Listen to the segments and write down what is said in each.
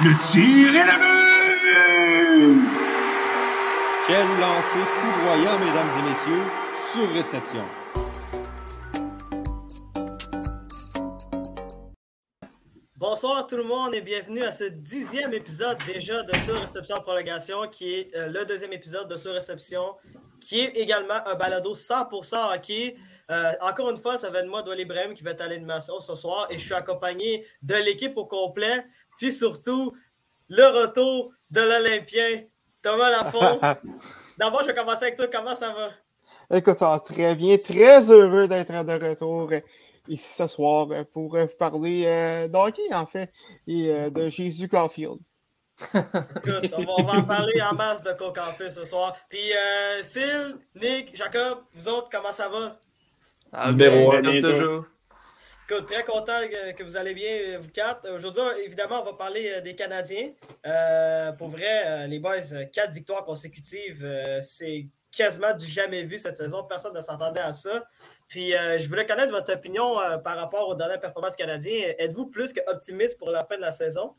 Le tir est le but! Quel lancer foudroyant, mesdames et messieurs, sur réception. Bonsoir tout le monde et bienvenue à ce dixième épisode déjà de Sur Réception Prolongation, qui est euh, le deuxième épisode de Sur Réception, qui est également un balado 100% hockey. Euh, encore une fois, ça va être moi, Doual Ibrahim, qui va être à l'animation ce soir et je suis accompagné de l'équipe au complet, puis surtout le retour de l'Olympien, Thomas Lafont. D'abord, je vais commencer avec toi. Comment ça va? Écoute, ça va très bien. Très heureux d'être de retour euh, ici ce soir euh, pour vous parler euh, d'hockey, en fait, et de Jésus Caulfield. Écoute, on va, on va, en parler en masse de Coke ce soir. Puis Phil, Nick, Jacob, vous autres, comment ça va? Ah, un, comme toujours. Écoute, très content que vous allez bien, vous quatre. Aujourd'hui, évidemment, on va parler des Canadiens. Euh, pour vrai, les boys, quatre victoires consécutives, c'est quasiment du jamais vu cette saison. Personne ne s'entendait à ça. Puis euh, je voulais connaître votre opinion euh, par rapport aux dernières performances canadiennes. Êtes-vous plus que optimiste pour la fin de la saison?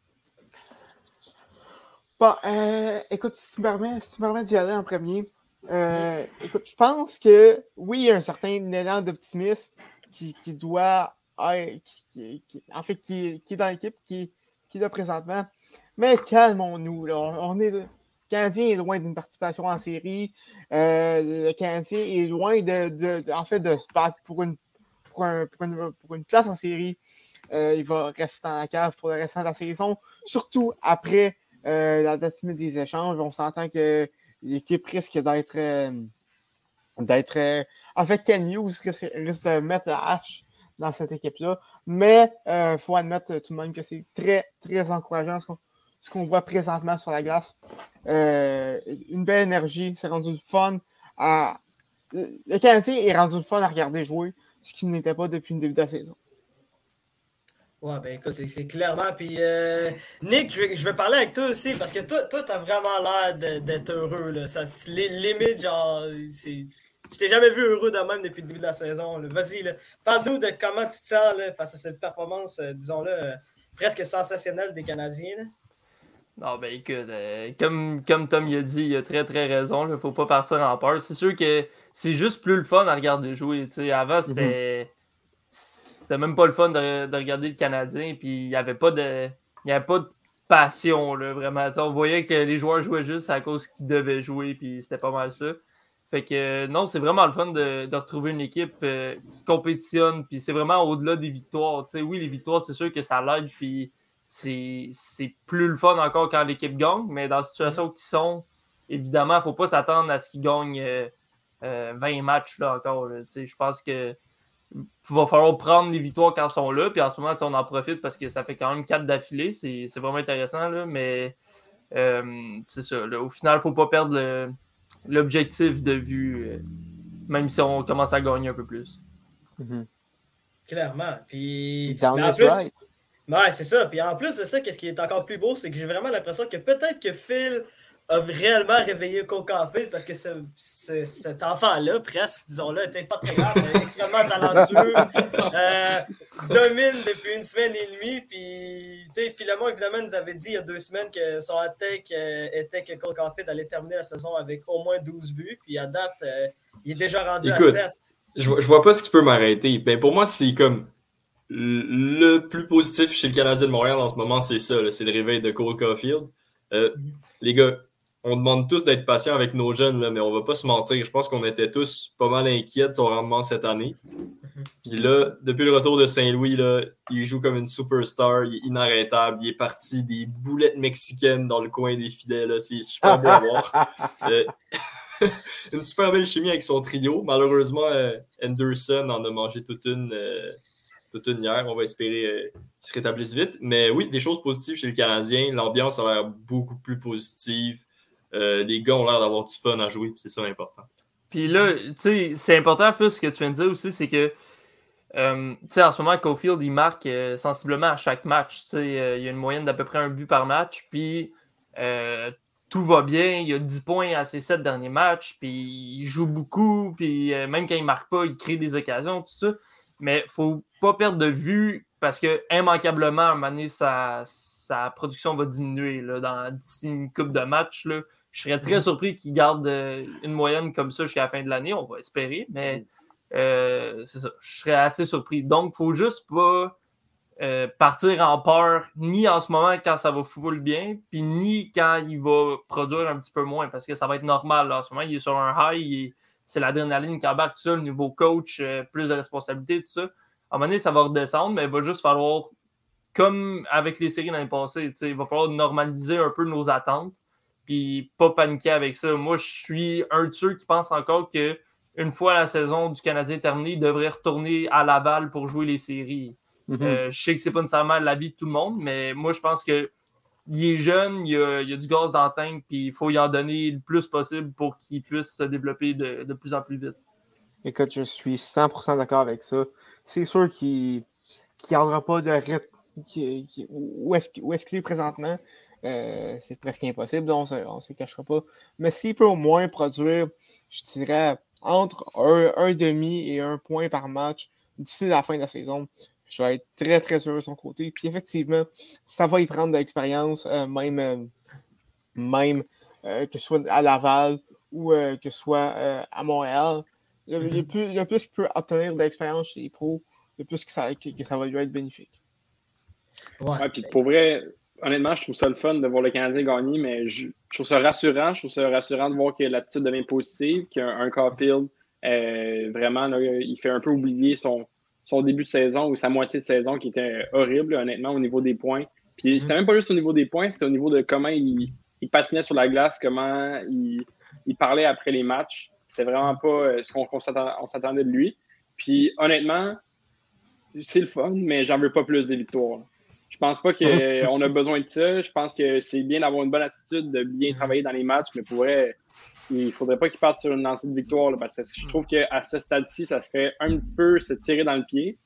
Bon, euh, écoute, si tu me permets, si d'y aller en premier, écoute, je pense que oui, il y a un certain élan d'optimisme qui, doit, qui, en fait, qui, est dans l'équipe, qui, est là présentement. Mais calmons-nous, On est, Canadien est loin d'une participation en série. Euh, le Canadien est loin de, en fait, de se battre pour une, pour, une, place en série. Euh, il va rester dans la cave pour le restant de la saison, surtout après euh, la date des échanges. On s'entend que l'équipe risque d'être. d'être en fait, Ken Hughes risque, de mettre la hache dans cette équipe-là. Mais il faut admettre tout de même que c'est très, très encourageant ce qu'on voit présentement sur la glace. Euh, une belle énergie, c'est rendu fun. À... Le Canadien est rendu fun à regarder jouer, ce qui n'était pas depuis le début de la saison. Ouais, ben écoute, c'est clairement. Puis euh, Nick, je vais, parler avec toi aussi parce que toi, toi, t'as vraiment l'air d'être heureux. Là. Ça, limite, genre, c'est. Je t'ai jamais vu heureux de même depuis le début de la saison. Vas-y, parle-nous de comment tu te sens face à cette performance, euh, disons-le, presque sensationnelle des Canadiens. Non, ben écoute, euh, comme, comme Tom y a dit, il a très très raison. Il ne faut pas partir en peur. C'est sûr que c'est juste plus le fun à regarder jouer. avant, mhm. c'était. C'était même pas le fun de, regarder le Canadien. Puis il n'y avait pas de. Il avait pas de passion, là, vraiment. on voyait que les joueurs jouaient juste à cause qu'ils devaient jouer. Puis c'était pas mal ça. Fait que non, c'est vraiment le fun de, retrouver une équipe euh, qui compétitionne. Puis c'est vraiment au-delà des victoires. oui, les victoires, c'est sûr que ça l'aide. Puis c'est plus le fun encore quand l'équipe gagne, mais dans la situation mm. qui sont, évidemment, il ne faut pas s'attendre à ce qu'ils gagnent 20 euh, euh, matchs là, encore. je pense que va falloir prendre les victoires quand elles sont là. Puis en ce moment, on en profite parce que ça fait quand même 4 d'affilée. C'est vraiment intéressant. Là, mais euh, c'est ça. au final, il ne faut pas perdre l'objectif de vue, même si on commence à gagner un peu plus. Mm-hmm. Clairement. Puis, Ouais, c'est ça. Puis en plus de ça, qu'est-ce qui est encore plus beau, c'est que j'ai vraiment l'impression que peut-être que Phil a réellement réveillé Phil parce que cet enfant-là, presque, disons-le, était pas très grave, mais extrêmement talentueux, euh, domine depuis une semaine et demie. Puis, Philemon, évidemment, nous avait dit il y a deux semaines que son attaque euh, était que Phil allait terminer la saison avec au moins 12 buts. Puis à date, euh, il est déjà rendu à 7. Je, je vois pas ce qui peut m'arrêter. Ben, pour moi, c'est comme le plus positif chez le Canadien de Montréal en ce moment, c'est ça, c'est le réveil de Cole Caulfield. Euh, les gars, on demande tous d'être patients avec nos jeunes, là, mais on va pas se mentir. Je pense qu'on était tous pas mal inquiets de son rendement cette année. Puis là, depuis le retour de Saint-Louis, il joue comme une superstar, il est inarrêtable, il est parti des boulettes mexicaines dans le coin des filets, c'est super beau à voir. Euh, une super belle chimie avec son trio. Malheureusement, euh, Anderson en a mangé toute une toute une hier. On va espérer euh, qu'il se rétablisse vite. Mais oui, des choses positives chez le Canadien. L'ambiance a l'air beaucoup plus positive. Euh, les gars ont l'air d'avoir du fun à jouer, c'est ça l'important. Puis là, tu sais, c'est important, ce que tu viens de dire aussi, c'est que, euh, tu sais, en ce moment, Cofield, il marque sensiblement à chaque match. Tu sais, il y a une moyenne d'à peu près un but par match, puis tout va bien. Il a 10 points à ses 7 derniers matchs, puis il joue beaucoup, puis même quand il marque pas, il crée des occasions, tout ça mais faut pas perdre de vue parce que immanquablement, à un moment donné, sa production va diminuer d'ici une coupe de matchs. Là. Je serais très surpris qu'il garde euh, une moyenne comme ça jusqu'à la fin de l'année. On va espérer, mais euh, c'est ça. Je serais assez surpris. Donc, il ne faut juste pas euh, partir en peur, ni en ce moment quand ça va full bien, puis ni quand il va produire un petit peu moins, parce que ça va être normal. En ce moment, il est sur un high, c'est l'adrénaline qui embarque, tout ça, le nouveau coach, plus de responsabilités, tout ça. À un moment donné, ça va redescendre, mais il va juste falloir, comme avec les séries l'année passée, il va falloir normaliser un peu nos attentes puis pas paniquer avec ça. Moi, je suis un de ceux qui pense encore que une fois la saison du Canadien terminée, il devrait retourner à Laval pour jouer les séries. Mhm. Euh, je sais que c'est pas nécessairement l'avis de tout le monde, mais moi, je pense que il est jeune, il y a, du gaz dans le tank, puis il faut y en donner le plus possible pour qu'il puisse se développer de, plus en plus vite. Écoute, je suis 100% d'accord avec ça. C'est sûr qu'il n'y aura pas de rythme. où est-ce qu'il est présentement? Euh, c'est presque impossible, on ne se cachera pas. Mais s'il peut au moins produire, je dirais, entre un, demi et un point par match d'ici la fin de la saison, je vais être très, très heureux de son côté. Puis effectivement, ça va y prendre de l'expérience, euh, même, euh, même que ce soit à Laval ou que ce soit à Montréal. Le, mm-hmm. plus, qu'il peut obtenir de l'expérience chez les pros, le plus que ça, que, ça va lui être bénéfique. Ouais, puis pour vrai, honnêtement, je trouve ça le fun de voir le Canadien gagner, mais je, trouve ça rassurant. Je trouve ça rassurant de voir que l'attitude devient positive, qu'un Caulfield, euh, vraiment, il fait un peu oublier son, son début de saison ou sa moitié de saison qui était horrible, honnêtement, au niveau des points. Puis mm-hmm. c'était même pas juste au niveau des points, c'était au niveau de comment il, il, patinait sur la glace, comment il, il parlait après les matchs. C'était vraiment pas euh, ce qu'on s'attendait de lui. Puis honnêtement, c'est le fun, mais j'en veux pas plus des victoires. Je pense pas qu'on a besoin de ça. Je pense que c'est bien d'avoir une bonne attitude, de bien travailler dans les matchs, mais pour vrai, il faudrait pas qu'il parte sur une lancée de victoire parce que je trouve qu'à ce stade-ci, ça serait un petit peu se tirer dans le pied.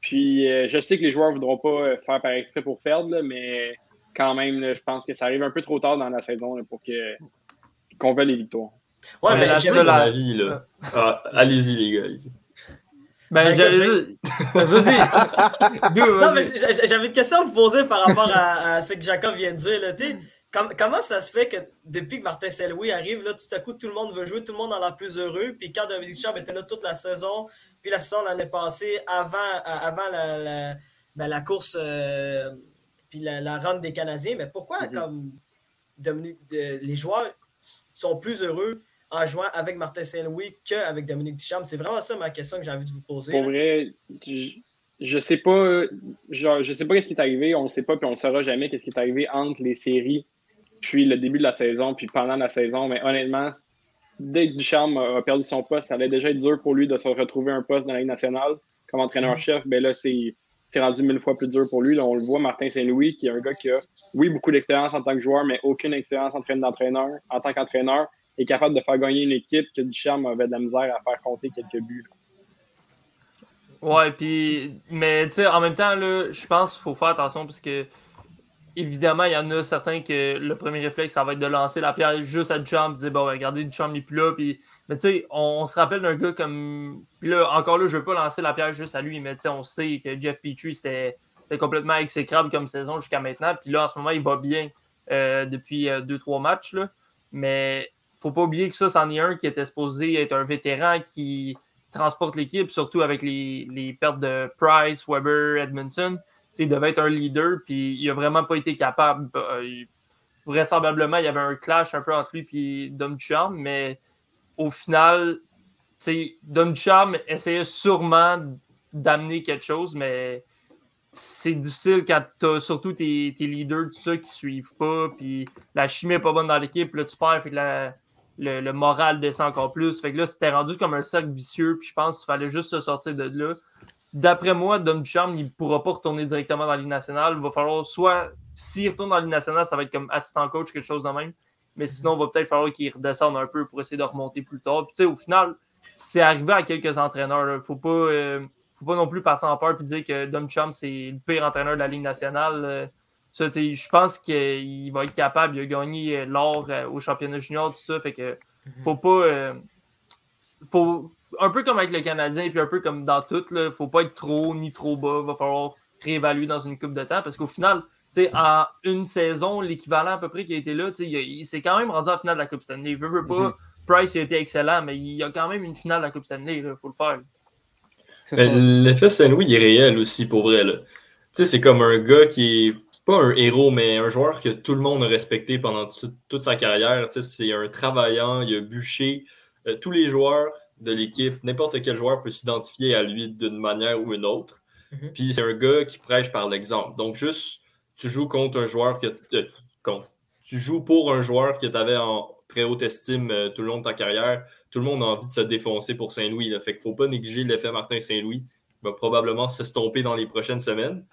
Puis euh, je sais que les joueurs ne voudront pas faire par exprès pour perdre, mais quand même, je pense que ça arrive un peu trop tard dans la saison pour qu'on veuille les victoires. Ouais, mais, c'est la... avis, là. Ah, allez-y, les gars, allez-y. Ben, j'avais Vas-y. non, mais j'avais une question à vous poser par rapport à, ce que Jacob vient de dire. Là. comment ça se fait que depuis que Martin Saint-Louis arrive, là, tout à coup, tout le monde veut jouer, tout le monde en a plus heureux. Puis quand Dominique Charles était là toute la saison, puis la saison l'année passée, avant, avant la, la, ben, la course, euh, puis la, la run des Canadiens, mais pourquoi mm-hmm. comme Dominique, les joueurs sont plus heureux en jouant avec Martin Saint-Louis qu'avec Dominique Duchamp? C'est vraiment ça ma question que j'ai envie de vous poser. Pour vrai, je, ne sais pas, je, je sais pas ce qui est arrivé, on ne sait pas, puis on ne saura jamais qu'est-ce qui est arrivé entre les séries, puis le début de la saison, puis pendant la saison. Mais honnêtement, dès que Duchamp a perdu son poste, ça allait déjà être dur pour lui de se retrouver un poste dans la Ligue nationale comme entraîneur-chef. Ben là, c'est rendu mille fois plus dur pour lui. Là, on le voit, Martin Saint-Louis, qui est un gars qui a, oui, beaucoup d'expérience en tant que joueur, mais aucune expérience en, d'entraîneur, en tant qu'entraîneur est capable de faire gagner une équipe que Duchamp avait de la misère à faire compter quelques buts. Ouais, puis, mais tu sais, en même temps, je pense qu'il faut faire attention parce que, évidemment, il y en a certains que le premier réflexe, ça va être de lancer la pierre juste à Duchamp, dire, bon, regardez, Duchamp n'est plus là, mais tu sais, on, se rappelle d'un gars comme, puis là, encore là, je veux pas lancer la pierre juste à lui, mais tu sais, on sait que Jeff Petrie, c'était complètement exécrable comme saison jusqu'à maintenant, puis là, en ce moment, il va bien euh, depuis euh, deux, trois matchs, là, mais faut pas oublier que ça, c'en est un qui était supposé être un vétéran qui, transporte l'équipe, surtout avec les, pertes de Price, Weber, Edmondson. il devait être un leader, puis il a vraiment pas été capable. Euh, vraisemblablement, il y avait un clash un peu entre lui et Dom Ducharme, mais au final, Dom Ducharme essayait sûrement d'amener quelque chose, mais c'est difficile quand tu as surtout tes, leaders, tout ça, qui suivent pas, puis la chimie n'est pas bonne dans l'équipe, là, tu perds, fait la, le, moral descend encore plus. Fait que là, c'était rendu comme un cercle vicieux, puis je pense qu'il fallait juste se sortir de là. D'après moi, Dom Charm, il ne pourra pas retourner directement dans la Ligue nationale. Il va falloir soit, s'il retourne dans la Ligue nationale, ça va être comme assistant coach, quelque chose de même. Mais sinon, il va peut-être falloir qu'il redescende un peu pour essayer de remonter plus tard. Puis, au final, c'est arrivé à quelques entraîneurs. Il ne faut pas, euh, faut pas non plus passer en peur et dire que Dom Chum, c'est le pire entraîneur de la Ligue nationale. Euh, je pense qu'il va être capable. Il a gagné euh, l'or euh, au championnat junior, tout ça. Fait que mhm. faut pas. Euh, faut, un peu comme avec le Canadien, puis un peu comme dans tout, il faut pas être trop ni trop bas. Il va falloir réévaluer dans une coupe de temps. Parce qu'au final, en une saison, l'équivalent à peu près qui a été là, il, s'est quand même rendu en finale de la Coupe Stanley. Il veut, pas. Mm-hmm. Price a été excellent, mais il y a quand même une finale de la Coupe Stanley, il faut le faire. Ben, l'effet Saint-Louis est réel aussi pour vrai. C'est comme un gars qui est pas un héros, mais un joueur que tout le monde a respecté pendant toute sa carrière. C'est un travaillant, il a bûché. Euh, tous les joueurs de l'équipe, n'importe quel joueur peut s'identifier à lui d'une manière ou une autre. Mm-hmm. Puis c'est un gars qui prêche par l'exemple. Donc, juste, tu joues contre un joueur que. Euh, tu joues pour un joueur que tu avais en très haute estime euh, tout le long de ta carrière. Tout le monde a envie de se défoncer pour Saint-Louis. Fait qu'il ne faut pas négliger l'effet Martin Saint-Louis. Il va probablement s'estomper dans les prochaines semaines.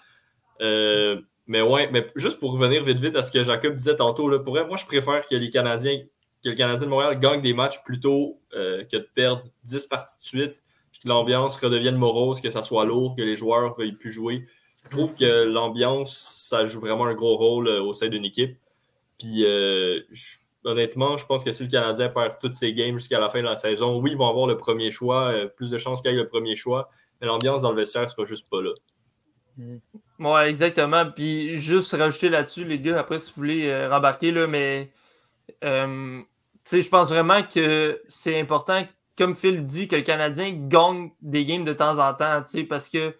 Mais ouais, mais juste pour revenir vite vite à ce que Jacob disait tantôt, là, pour moi je préfère que les Canadiens que le Canadien de Montréal gagne des matchs plutôt euh, que de perdre 10 parties de suite, puis que l'ambiance redevienne morose, que ça soit lourd, que les joueurs veuillent plus jouer. Je trouve que l'ambiance, ça joue vraiment un gros rôle euh, au sein d'une équipe. Puis euh, honnêtement, je pense que si le Canadien perd toutes ses games jusqu'à la fin de la saison, oui, ils vont avoir le premier choix, plus de chances qu'il ait le premier choix, mais l'ambiance dans le vestiaire sera juste pas là. Mm. Ouais, exactement. Puis juste rajouter là-dessus, les gars, après, si vous voulez rembarquer, là, mais je pense vraiment que c'est important, comme Phil dit, que le Canadien gagne des games de temps en temps, parce que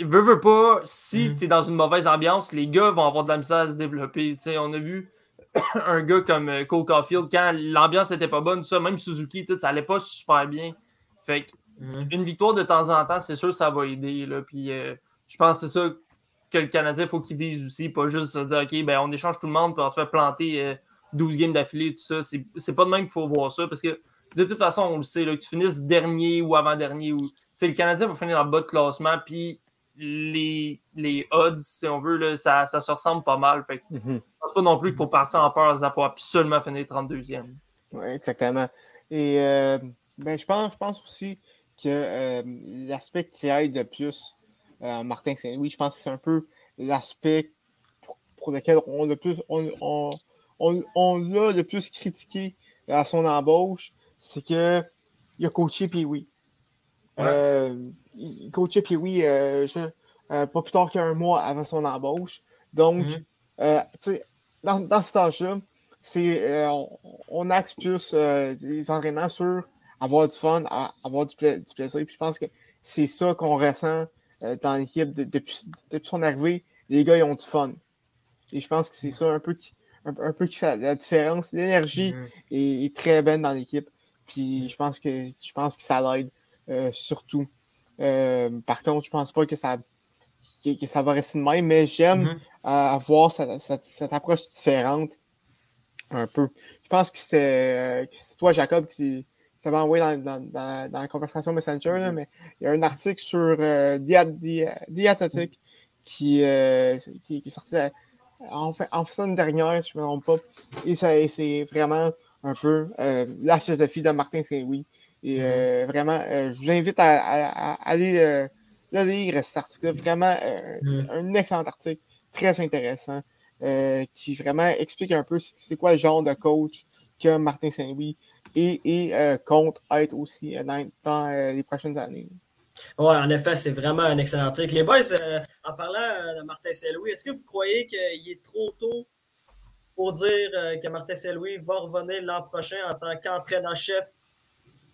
veut, veut pas, si mm-hmm. tu es dans une mauvaise ambiance, les gars vont avoir de la misère à se développer. on a vu un gars comme euh, Cole Caulfield, quand l'ambiance n'était pas bonne, ça, même Suzuki, tout, ça allait pas super bien. Fait mm-hmm. Une victoire de temps en temps, c'est sûr que ça va aider. Là, puis, euh, je pense que c'est ça que le Canadien, faut qu'il vise aussi, pas juste se dire, OK, ben, on échange tout le monde, puis on se fait planter. Euh, 12 games d'affilée, tout ça. C'est pas de même qu'il faut voir ça parce que de toute façon, on le sait, là, que tu finisses dernier ou avant-dernier. Ou... Le Canadien va finir en bas de classement, puis les, les odds, si on veut, là, ça, ça, se ressemble pas mal. Fait mm -hmm. pense pas non plus qu'il faut partir en peur à pouvoir absolument finir 32e. Oui, exactement. Et euh, ben, je, pense, je pense aussi que euh, l'aspect qui aide le plus euh, Martin Saint-Louis, je pense que c'est un peu l'aspect pour, lequel on a plus. on, on, l'a le plus critiqué à son embauche, c'est qu'il a coaché puis oui. Euh, il coachait puis oui euh, euh, pas plus tard qu'un mois avant son embauche. Donc, mhm. dans, dans cet âge-là, on, on, axe plus les entraînements sur avoir du fun, avoir du, plaisir. Puis je pense que c'est ça qu'on ressent dans l'équipe depuis, depuis son arrivée. Les gars, ils ont du fun. Et je pense que c'est ça un peu qui, un, peu qui fait la différence. L'énergie mm-hmm. est, très bonne dans l'équipe. Puis je pense que je pense que ça l'aide euh, surtout. Euh, par contre, je pense pas que ça, que, ça va rester de même, mais j'aime mm-hmm. avoir cette, approche différente un peu. Je pense que c'est toi, Jacob, qui ça va envoyer dans, dans, dans, la conversation Messenger, là, mais il y a un article sur euh, Diathetic qui, qui, qui, est sorti en, fait, en une dernière, si je ne me trompe pas. Et c'est vraiment un peu euh, la philosophie de Martin Saint-Louis. Et euh, mm-hmm. vraiment, euh, je vous invite à, aller lire cet article. Vraiment, un excellent article, très intéressant, qui vraiment explique un peu c'est quoi le genre de coach que Martin Saint-Louis et, et compte être aussi dans les prochaines années. Oui, en effet, c'est vraiment un excellent truc. Les boys, euh, en parlant euh, de Martin Saint-Louis, est-ce que vous croyez qu'il est trop tôt pour dire euh, que Martin Saint-Louis va revenir l'an prochain en tant qu'entraîneur-chef,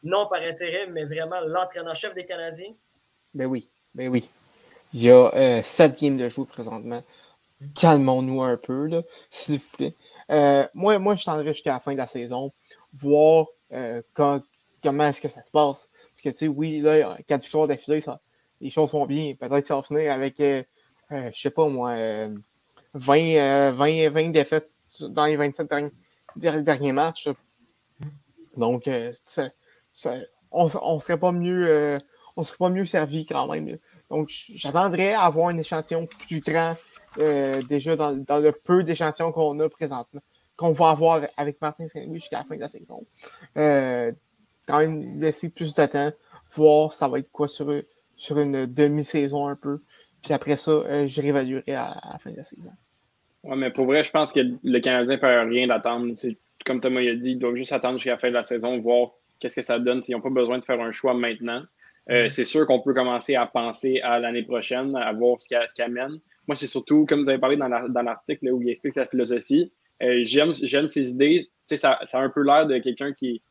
non par intérim, mais vraiment l'entraîneur-chef des Canadiens? Ben oui, ben oui. Il y a sept games de jouer présentement. Calmons-nous un peu, s'il vous plaît. moi, moi, je tendrai jusqu'à la fin de la saison, voir quand, comment est-ce que ça se passe. Parce que, tu sais, oui, là, quatre victoires d'affilée, les choses vont bien. Peut-être que ça va finir avec, euh, euh, je sais pas moi, 20, 20, 20, défaites dans les 27 derniers, matchs. Donc, euh, on, on serait pas mieux, on serait pas mieux servi quand même. Donc, j'attendrais à avoir un échantillon plus grand déjà dans, dans, le peu d'échantillons qu'on a présentement, qu'on va avoir avec Martin Saint-Louis jusqu'à la fin de la saison quand même laisser plus de temps, voir ça va être quoi sur, sur une demi-saison un peu. Puis après ça, euh, je réévaluerai à, la fin de la saison. Oui, mais pour vrai, je pense que le Canadien ne peut rien d'attendre. Comme Thomas a dit, ils doivent juste attendre jusqu'à la fin de la saison, voir qu'est-ce que ça donne. Ils n'ont pas besoin de faire un choix maintenant. Euh, mm-hmm. c'est sûr qu'on peut commencer à penser à l'année prochaine, à voir ce qui amène. moi, c'est surtout, comme vous avez parlé dans l'article où il explique sa philosophie, euh, j'aime ses idées. Ça, ça a un peu l'air de quelqu'un qui,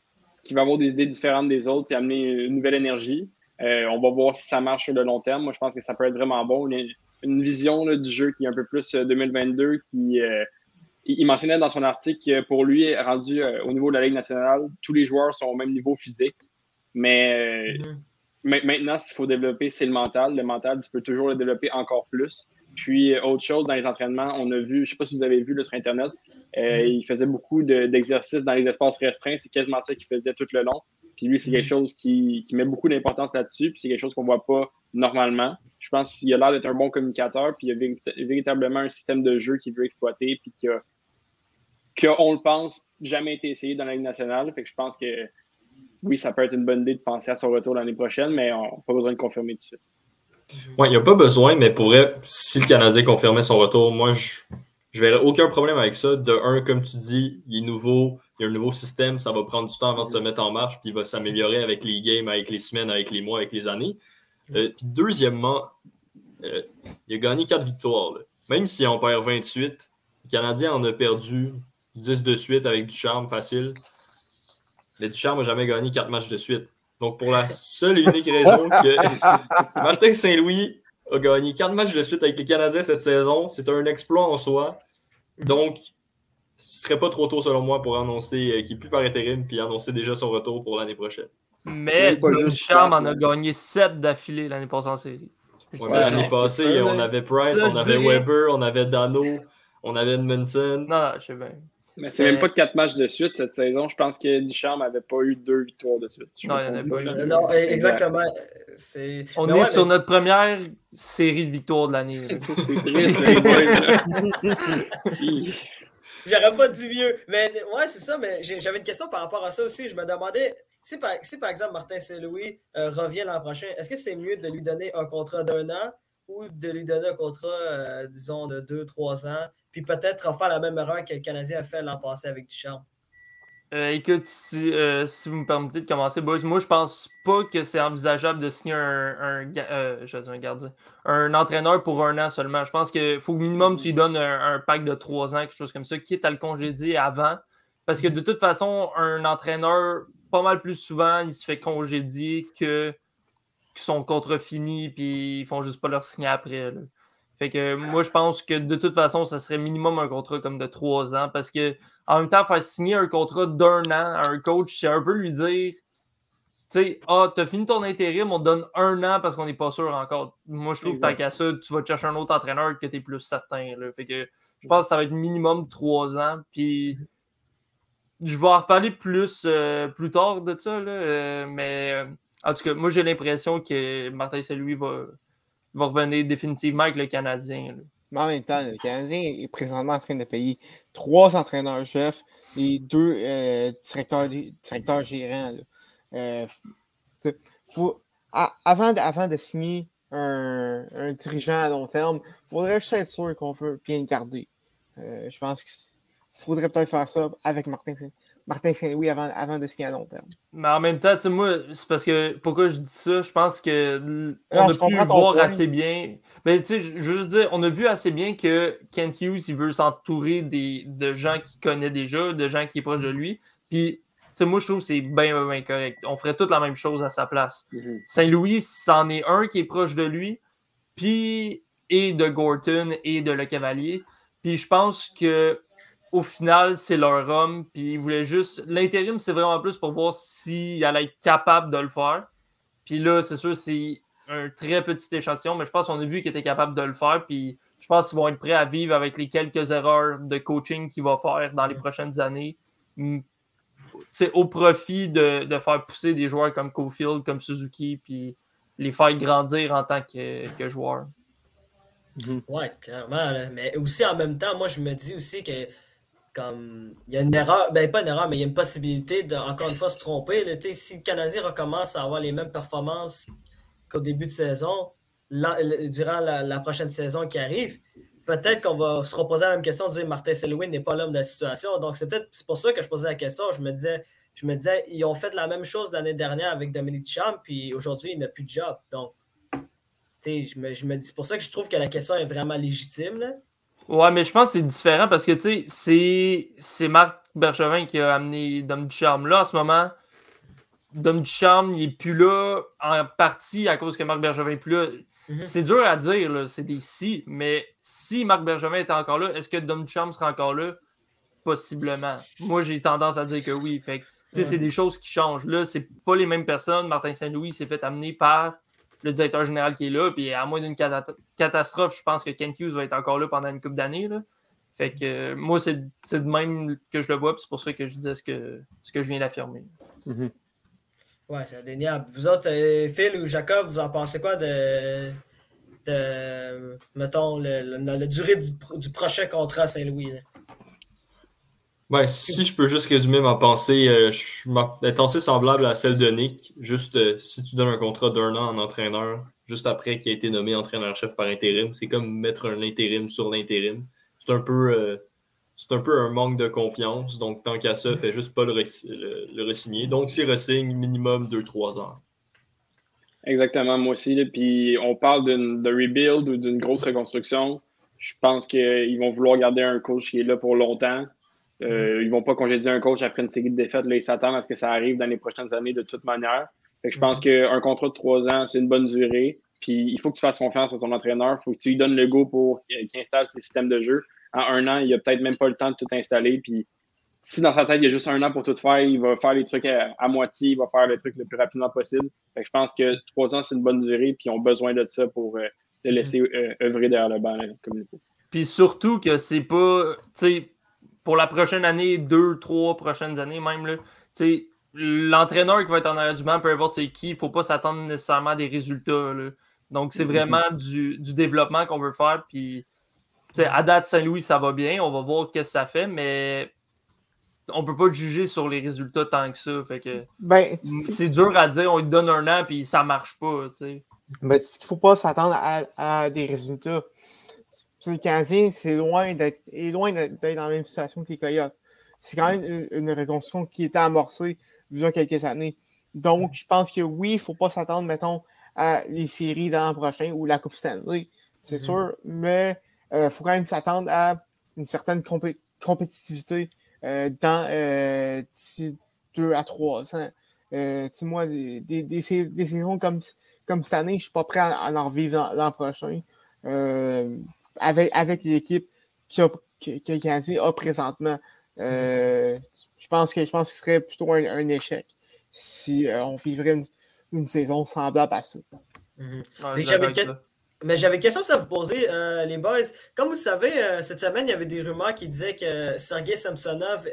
qui va avoir des idées différentes des autres et amener une nouvelle énergie. Euh, on va voir si ça marche sur le long terme. Moi, je pense que ça peut être vraiment bon. Une, une vision du jeu qui est un peu plus 2022, qui il mentionnait dans son article que pour lui, rendu au niveau de la Ligue nationale, tous les joueurs sont au même niveau physique. Mais mm-hmm. Maintenant, ce qu'il faut développer, c'est le mental. Le mental, tu peux toujours le développer encore plus. Puis, euh, autre chose, dans les entraînements, on a vu, je ne sais pas si vous avez vu là, sur Internet, euh, mm-hmm. il faisait beaucoup d'exercices dans les espaces restreints. C'est quasiment ça qu'il faisait tout le long. Puis lui, c'est quelque mm-hmm. chose qui, met beaucoup d'importance là-dessus. Puis c'est quelque chose qu'on ne voit pas normalement. Je pense qu'il a l'air d'être un bon communicateur. Puis il y a véritablement un système de jeu qu'il veut exploiter. Puis qui on le pense, jamais été essayé dans la Ligue nationale. Fait que je pense que oui, ça peut être une bonne idée de penser à son retour l'année prochaine, mais on n'a pas besoin de confirmer tout de suite. Oui, il n'y a pas besoin, mais pour vrai, si le Canadien confirmait son retour, moi, je ne verrais aucun problème avec ça. De un, comme tu dis, il est nouveau, il y a un nouveau système, ça va prendre du temps avant de se mettre en marche, puis il va s'améliorer avec les games, avec les semaines, avec les mois, avec les années. Euh, puis deuxièmement, euh, il a gagné quatre victoires. Même si on perd 28, le Canadien en a perdu 10 de suite avec du charme facile. Mais Duchamp n'a jamais gagné quatre matchs de suite. Donc, pour la seule et unique raison que Martin Saint-Louis a gagné quatre matchs de suite avec les Canadiens cette saison, c'est un exploit en soi. Donc, ce serait pas trop tôt, selon moi, pour annoncer euh, qu'il n'est plus par intérim puis annoncer déjà son retour pour l'année prochaine. Mais Duchamp en a gagné sept d'affilée l'année passée en série. l'année passée, on avait Price, on avait Weber, on avait Dano, on avait Edmondson. Non, non, je sais bien. Mais c'est même pas de quatre matchs de suite cette saison. Je pense que Duchamp n'avait pas eu deux victoires de suite. Non, il n'y en a pas eu. Non, exactement. On est sur notre première série de victoires de l'année. J'aurais pas dit mieux. Mais ouais, c'est ça. Mais j'avais une question par rapport à ça aussi. Je me demandais si par, si par exemple Martin Saint-Louis euh, revient l'an prochain, est-ce que c'est mieux de lui donner un contrat d'un an ou de lui donner un contrat, euh, disons, de deux, trois ans puis peut-être faire la même erreur que le Canadien a fait l'an passé avec Duchamp? Euh, écoute, si, euh, si, vous me permettez de commencer, boys, moi je pense pas que c'est envisageable de signer un, un, un, gardien, un entraîneur pour un an seulement. Je pense qu'il faut au minimum tu lui donnes un, pack de trois ans, quelque chose comme ça, quitte à le congédier avant. Parce que de toute façon, un entraîneur, pas mal plus souvent, il se fait congédier que, que son contrat fini, puis ils font juste pas leur signer après. Fait que moi, je pense que de toute façon, ça serait minimum un contrat comme de trois ans parce que en même temps, faire signer un contrat d'un an à un coach, c'est un peu lui dire tu sais, ah, t'as fini ton intérim, on te donne un an parce qu'on n'est pas sûr encore. Moi, je trouve que tant qu'à ça, tu vas te chercher un autre entraîneur que tu es plus certain. Là. Fait que je pense que ça va être minimum trois ans. Puis je vais en reparler plus, euh, plus tard de ça. Là, euh, mais euh, en tout cas, moi, j'ai l'impression que Martin Saint-Louis va va revenir définitivement avec le Canadien. Mais en même temps, le Canadien est présentement en train de payer trois entraîneurs-chefs et deux euh, directeurs, directeurs gérants. Euh, avant, de, avant de signer un, un, dirigeant à long terme, il faudrait juste être sûr qu'on veut bien le garder. Euh, je pense qu'il faudrait peut-être faire ça avec Martin, Martin Saint-Louis avant, avant de signer à long terme. Mais en même temps, moi, c'est parce que pourquoi je dis ça, je pense que on a pu voir assez bien. Mais tu sais, je veux juste dire, on a vu assez bien que Kent Hughes, il veut s'entourer de gens qu'il connaît déjà, de gens qui sont proches de lui. Puis, moi, je trouve que c'est bien, bien, correct. On ferait toute la même chose à sa place. Mm-hmm. Saint-Louis, c'en est un qui est proche de lui, puis et de Gorton et de Le Cavalier. Puis je pense que au final, c'est leur homme. Puis ils voulaient juste. L'intérim, c'est vraiment plus pour voir s'il allait être capable de le faire. Puis là, c'est sûr, c'est un très petit échantillon, mais je pense qu'on a vu qu'il était capable de le faire. Puis je pense qu'ils vont être prêts à vivre avec les quelques erreurs de coaching qu'il va faire dans les prochaines années. C'est au profit de, faire pousser des joueurs comme Cofield, comme Suzuki, puis les faire grandir en tant que, que joueurs. Oui, clairement. Mais aussi en même temps, moi je me dis aussi que il y a une erreur, ben pas une erreur, mais il y a une possibilité de encore une fois se tromper. si le Canadien recommence à avoir les mêmes performances qu'au début de saison, durant la, prochaine saison qui arrive, peut-être qu'on va se reposer la même question de dire Martin Selwyn n'est pas l'homme de la situation. Donc c'est peut-être pour ça que je posais la question. Je me disais, je me disais, ils ont fait la même chose l'année dernière avec Dominique Champ, puis aujourd'hui, il n'a plus de job. Donc je me, je me dis, c'est pour ça que je trouve que la question est vraiment légitime. Ouais, mais je pense que c'est différent parce que tu sais, c'est Marc Bergevin qui a amené Dom Ducharme. Là, en ce moment, Dom Ducharme, il n'est plus là en partie à cause que Marc Bergevin n'est plus là. Mhm. C'est dur à dire, c'est des si, mais si Marc Bergevin était encore là, est-ce que Dom Ducharme serait encore là? Possiblement. Moi, j'ai tendance à dire que oui. Fait c'est des choses qui changent. Là, c'est pas les mêmes personnes. Martin Saint-Louis s'est fait amener par le directeur général qui est là. Puis à moins d'une catastrophe, je pense que Kent Hughes va être encore là pendant une couple d'années. Fait que euh, moi, c'est de même que je le vois, c'est pour ça que je disais ce que, ce que je viens d'affirmer. Mm-hmm. Ouais, c'est indéniable. Vous autres, euh, Phil ou Jacob, vous en pensez quoi de, de mettons, la durée du, du, prochain contrat à Saint-Louis? Ouais, si je peux juste résumer ma pensée, euh, ma pensée semblable à celle de Nick. Juste euh, si tu donnes un contrat d'un an en entraîneur, juste après qu'il a été nommé entraîneur-chef par intérim, c'est comme mettre un intérim sur l'intérim. C'est un peu euh, c'est un peu un manque de confiance. Donc, tant qu'à ça, fait juste pas le, le, re-signer. Donc, s'il re-signe, minimum 2-3 ans. Exactement, moi aussi. Puis on parle de rebuild ou d'une grosse reconstruction. Je pense qu'ils vont vouloir garder un coach qui est là pour longtemps. Euh, ils ne vont pas congédier un coach après une série de défaites. Là, ils s'attendent à ce que ça arrive dans les prochaines années de toute manière. je pense mhm. qu'un contrat de trois ans, c'est une bonne durée. Puis il faut que tu fasses confiance à ton entraîneur. Il faut que tu lui donnes le go pour qu'il installe ses systèmes de jeu. En un an, il a peut-être même pas le temps de tout installer. Puis si dans sa tête, il y a juste un an pour tout faire, il va faire les trucs à, moitié, il va faire les trucs le plus rapidement possible. je pense que trois ans, c'est une bonne durée. Puis ils ont besoin de ça pour euh, le laisser euh, œuvrer derrière le banc comme il faut. Puis surtout que c'est pas pour la prochaine année, deux, trois prochaines années même, l'entraîneur qui va être en arrière du banc, peu importe c'est qui, il ne faut pas s'attendre nécessairement à des résultats. Donc, c'est mm-hmm. vraiment du, développement qu'on veut faire. Puis, à date, Saint-Louis, ça va bien. On va voir ce que ça fait, mais on ne peut pas juger sur les résultats tant que ça. Fait que ben, c'est dur à dire, on lui donne un an, puis ça ne marche pas. Mais il ne faut pas s'attendre à, des résultats les Canadiens, c'est loin d'être loin d'être dans la même situation que les Coyotes. C'est quand même une, reconstruction qui était amorcée il y a quelques années. Donc, je pense que oui, il ne faut pas s'attendre, mettons, à les séries l'an prochain ou la Coupe Stanley, c'est mm-hmm. sûr, mais il euh, faut quand même s'attendre à une certaine compétitivité euh, dans euh, deux à trois ans. moi, des, des, des, saisons comme, comme cette année, je ne suis pas prêt à, en revivre l'an prochain avec, avec l'équipe qui a, que, a présentement. Euh, je pense que je pense que ce serait plutôt un, échec si euh, on vivrait une, saison semblable à ça. Mhm. Mais j'avais une question à vous poser, euh, les boys. Comme vous savez, cette semaine, il y avait des rumeurs qui disaient que Sergei Samsonov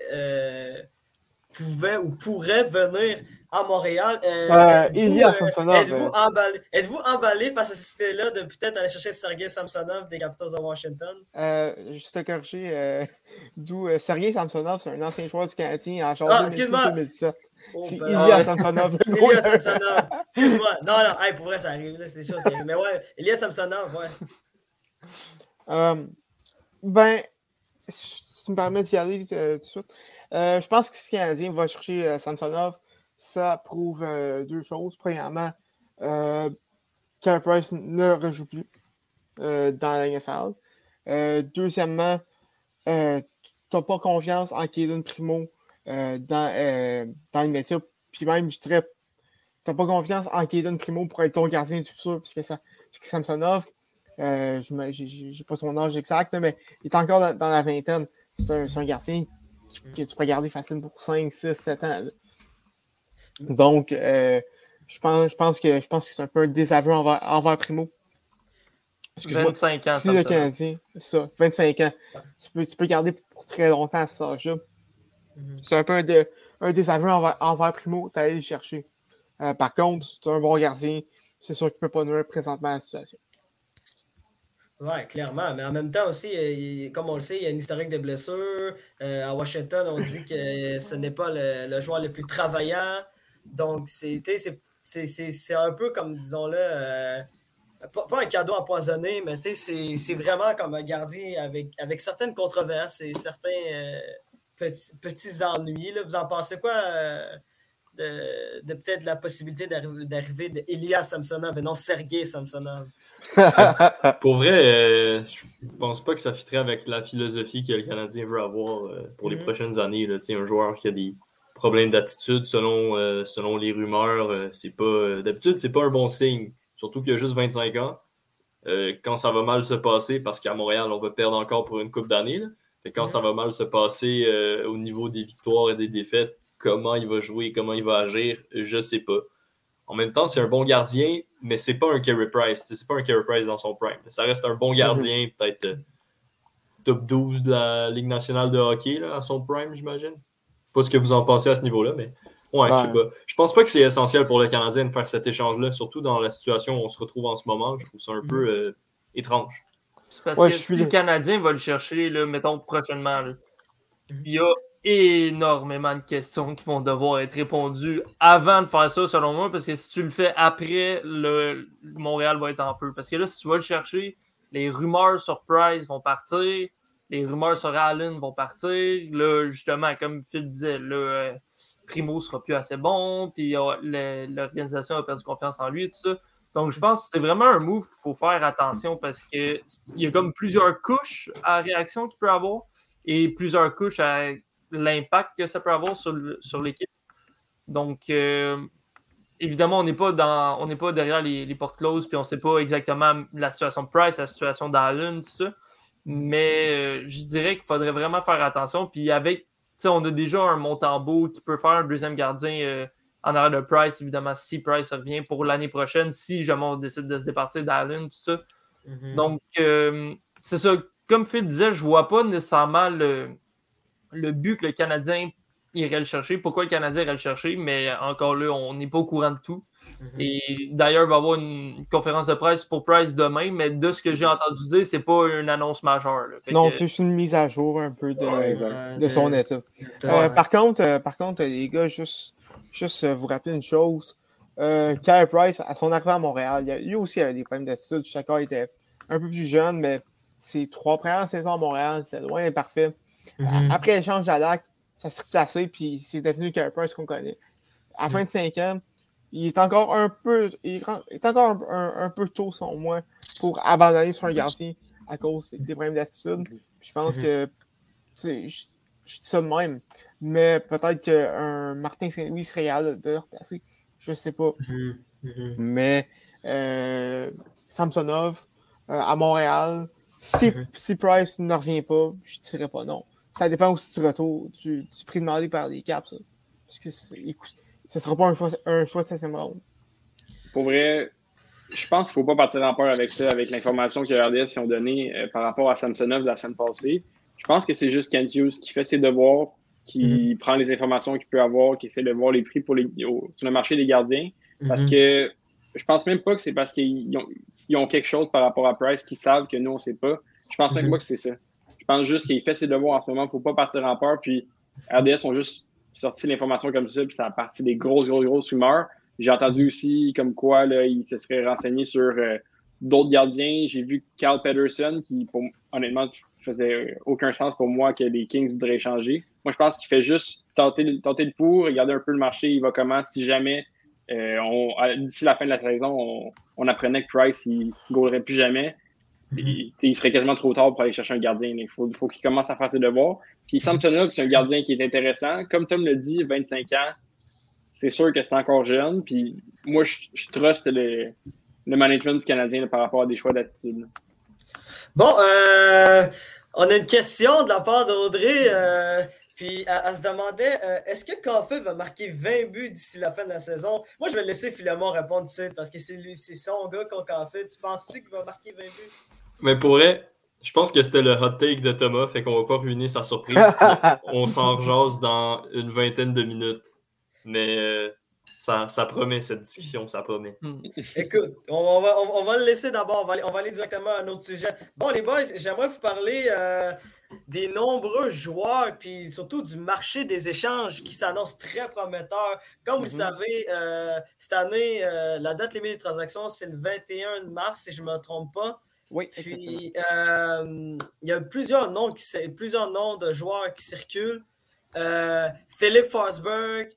pouvait ou pourrait venir à Montréal. Euh, êtes-vous, Samsonov. Êtes-vous emballé, êtes emballé face à cette idée-là de peut-être aller chercher Sergei Samsonov des Capitals de Washington? Euh, juste à corriger, d'où Sergei Samsonov, c'est un ancien joueur du Canadien en janvier ah, 2017. Oh, c'est ben, Ilya Samsonov. Ilya Samsonov. Excuse-moi. Non, non, hey, pour vrai, ça arrive. C'est des choses qui arrivent. Mais ouais, Ilya Samsonov, ouais. ben, si tu me permets d'y aller tout de suite. Euh, je pense que si le Canadien va chercher euh, Samsonov, ça prouve euh, deux choses. Premièrement, euh, Price ne rejoue plus dans la Ligue deuxièmement, tu n'as pas confiance en Kaden Primo dans, dans le métier. Puis même, je dirais, tu n'as pas confiance en Kaden Primo pour être ton gardien du futur, puisque, ça, puisque Samsonov, je n'ai pas son âge exact, mais il est encore dans, la vingtaine. C'est un, un, gardien que tu pourrais garder facilement pour 5, 6, 7 ans. Donc, euh, je, pense, je, pense que, je pense que c'est un peu un désaveu envers, envers Primo. 25 ans. Si le Canadien, ça, 25 ans. Tu peux, tu peux garder pour très longtemps ce âge-là. Mhm. C'est un peu un, un désaveu envers, envers Primo, tu le chercher. Euh, par contre, tu es un bon gardien, c'est sûr qu'il ne peut pas nuire présentement à la situation. Oui, clairement. Mais en même temps aussi, euh, comme on le sait, il y a une historique de blessures. Euh, à Washington, on dit que ce n'est pas le, joueur le plus travaillant. Donc, c'est un peu comme, disons-le, euh, pas, un cadeau empoisonné, mais c'est vraiment comme un gardien avec, avec certaines controverses et certains petits, petits, ennuis. Là. Vous en pensez quoi de, de peut-être la possibilité d'arriver d'Elias Samsonov et non Sergei Samsonov? Pour vrai, euh, je pense pas que ça fitterait avec la philosophie que le Canadien veut avoir euh, pour les Mhm. prochaines années. Là. Un joueur qui a des problèmes d'attitude selon, euh, selon les rumeurs, euh, c'est pas. D'habitude, c'est pas un bon signe. Surtout qu'il a juste 25 ans. Quand ça va mal se passer, parce qu'à Montréal, on va perdre encore pour une coupe d'années. quand Mhm. ça va mal se passer au niveau des victoires et des défaites, comment il va jouer, comment il va agir, je sais pas. En même temps, c'est un bon gardien, mais c'est pas un Carey Price. C'est pas un Carey Price dans son prime. Ça reste un bon gardien, peut-être euh, top 12 de la Ligue nationale de hockey là, à son prime, j'imagine. Pas ce que vous en pensez à ce niveau-là, mais ouais, je sais Ouais. pas. Je pense pas que c'est essentiel pour le Canadien de faire cet échange-là, surtout dans la situation où on se retrouve en ce moment. Je trouve ça un peu euh, étrange. C'est parce Ouais, que je suis si le. Canadien va le chercher, là, mettons prochainement, là, Mhm. il y a énormément de questions qui vont devoir être répondues avant de faire ça, selon moi, parce que si tu le fais après, le Montréal va être en feu. Parce que là, si tu vas le chercher, les rumeurs sur Price vont partir, les rumeurs sur Allen vont partir. Là, justement, comme Phil disait, là, euh, Primo sera plus assez bon, puis euh, le- l'organisation a perdu confiance en lui et tout ça. Donc, je pense que c'est vraiment un move qu'il faut faire attention parce qu'il y a comme plusieurs couches à réaction qu'il peut avoir et plusieurs couches à l'impact que ça peut avoir sur, sur l'équipe. Donc, euh, évidemment, on n'est pas dans, on n'est pas derrière les, les portes closes, puis on ne sait pas exactement la situation de Price, la situation d'Allen, tout ça. Mais euh, je dirais qu'il faudrait vraiment faire attention. Puis avec, tu sais, on a déjà un Montembeau qui peut faire un deuxième gardien euh, en arrière de Price, évidemment, si Price revient pour l'année prochaine, si jamais on décide de se départir d'Allen, tout ça. Mhm. Donc, c'est ça. Comme Phil disait, je vois pas nécessairement le, le but que le Canadien irait le chercher. Pourquoi le Canadien irait le chercher? Mais encore là, on n'est pas au courant de tout. Mhm. Et d'ailleurs, il va y avoir une conférence de presse pour Price demain, mais de ce que j'ai entendu dire, c'est pas une annonce majeure. Non, que- c'est juste une mise à jour un peu de, Ouais, son état. Ouais. Euh, par contre, euh, par contre, euh, les gars, juste, juste vous rappeler une chose. Euh, Carey Price, à son arrivée à Montréal, il y a- lui aussi avait des problèmes d'attitude. Chacun était un peu plus jeune, mais ses trois premières saisons à Montréal, c'est loin d'être parfait. Mhm. A- Après l'échange d'Alak, ça s'est replacé, puis c'est devenu le Carey Price qu'on connaît. À la fin de 5 ans, il est encore un peu, il est encore un, un- un peu tôt, selon moi, pour abandonner sur un gardien à cause des problèmes d'attitude. Je pense Mhm. que, je, je dis ça de même, mais peut-être qu'un Martin Saint-Louis serait capable de le replacer. Je sais pas. Mhm. Mhm. Mais euh, Samsonov euh, à Montréal, si, si Price ne revient pas, je ne dirais pas non. Ça dépend aussi du retour, du, du prix demandé par les Caps. ça. Parce que ce ne sera pas un choix, un choix de septième round. Pour vrai, je pense qu'il ne faut pas partir en peur avec ça, avec l'information que RDS ont donnée euh, par rapport à Samsonov la semaine passée. Je pense que c'est juste Kent Hughes qui fait ses devoirs, qui prend les informations qu'il peut avoir, qui essaie de voir les prix pour les, au- sur le marché des gardiens. Parce Mhm. que je pense même pas que c'est parce qu'ils ont, ils ont quelque chose par rapport à Price qu'ils savent que nous, on ne sait pas. Je pense même Mhm. pas que c'est ça. Je pense juste qu'il fait ses devoirs en ce moment. Il ne faut pas partir en peur. Puis RDS ont juste sorti l'information comme ça, puis ça a parti des grosses, grosses, grosses rumeurs. J'ai entendu aussi comme quoi là, il se serait renseigné sur euh, d'autres gardiens. J'ai vu Carl Pedersen, qui, pour, honnêtement, faisait aucun sens pour moi que les Kings voudraient échanger. Moi, je pense qu'il fait juste tenter, tenter le pour, regarder un peu le marché, il va comment, si jamais euh, d'ici la fin de la saison, on, on apprenait que Price, il ne gaulerait plus jamais. Il, il serait quasiment trop tard pour aller chercher un gardien. Il faut, faut qu'il commence à faire ses devoirs. Puis Samsonov, c'est un gardien qui est intéressant. Comme Tom l'a dit, 25 ans, c'est sûr que c'est encore jeune. Puis moi, je, je trust le, le management du Canadien là, par rapport à des choix d'attitude. Bon, euh, on a une question de la part d'Audrey. euh, puis elle, elle se demandait euh, est-ce que Caulfield va marquer 20 buts d'ici la fin de la saison? Moi, je vais laisser Philemon répondre tout de suite parce que c'est lui, c'est son gars qu'on Caulfield. Tu penses-tu qu'il va marquer 20 buts? Mais pour vrai, je pense que c'était le hot take de Thomas, fait qu'on va pas ruiner sa surprise. On s'en rejase dans une vingtaine de minutes. Mais euh, ça, ça promet cette discussion, ça promet. Hmm. Écoute, on, on va, on- on va le laisser d'abord. On va, aller- on va aller directement à un autre sujet. Bon, les boys, j'aimerais vous parler euh, des nombreux joueurs, puis surtout du marché des échanges qui s'annonce très prometteur. Comme vous le Mhm. savez, euh, cette année, euh, la date limite des transactions, c'est le 21 mars, si je ne me trompe pas. Oui. Puis, euh, il y a plusieurs noms, qui, plusieurs noms de joueurs qui circulent. Philippe Forsberg,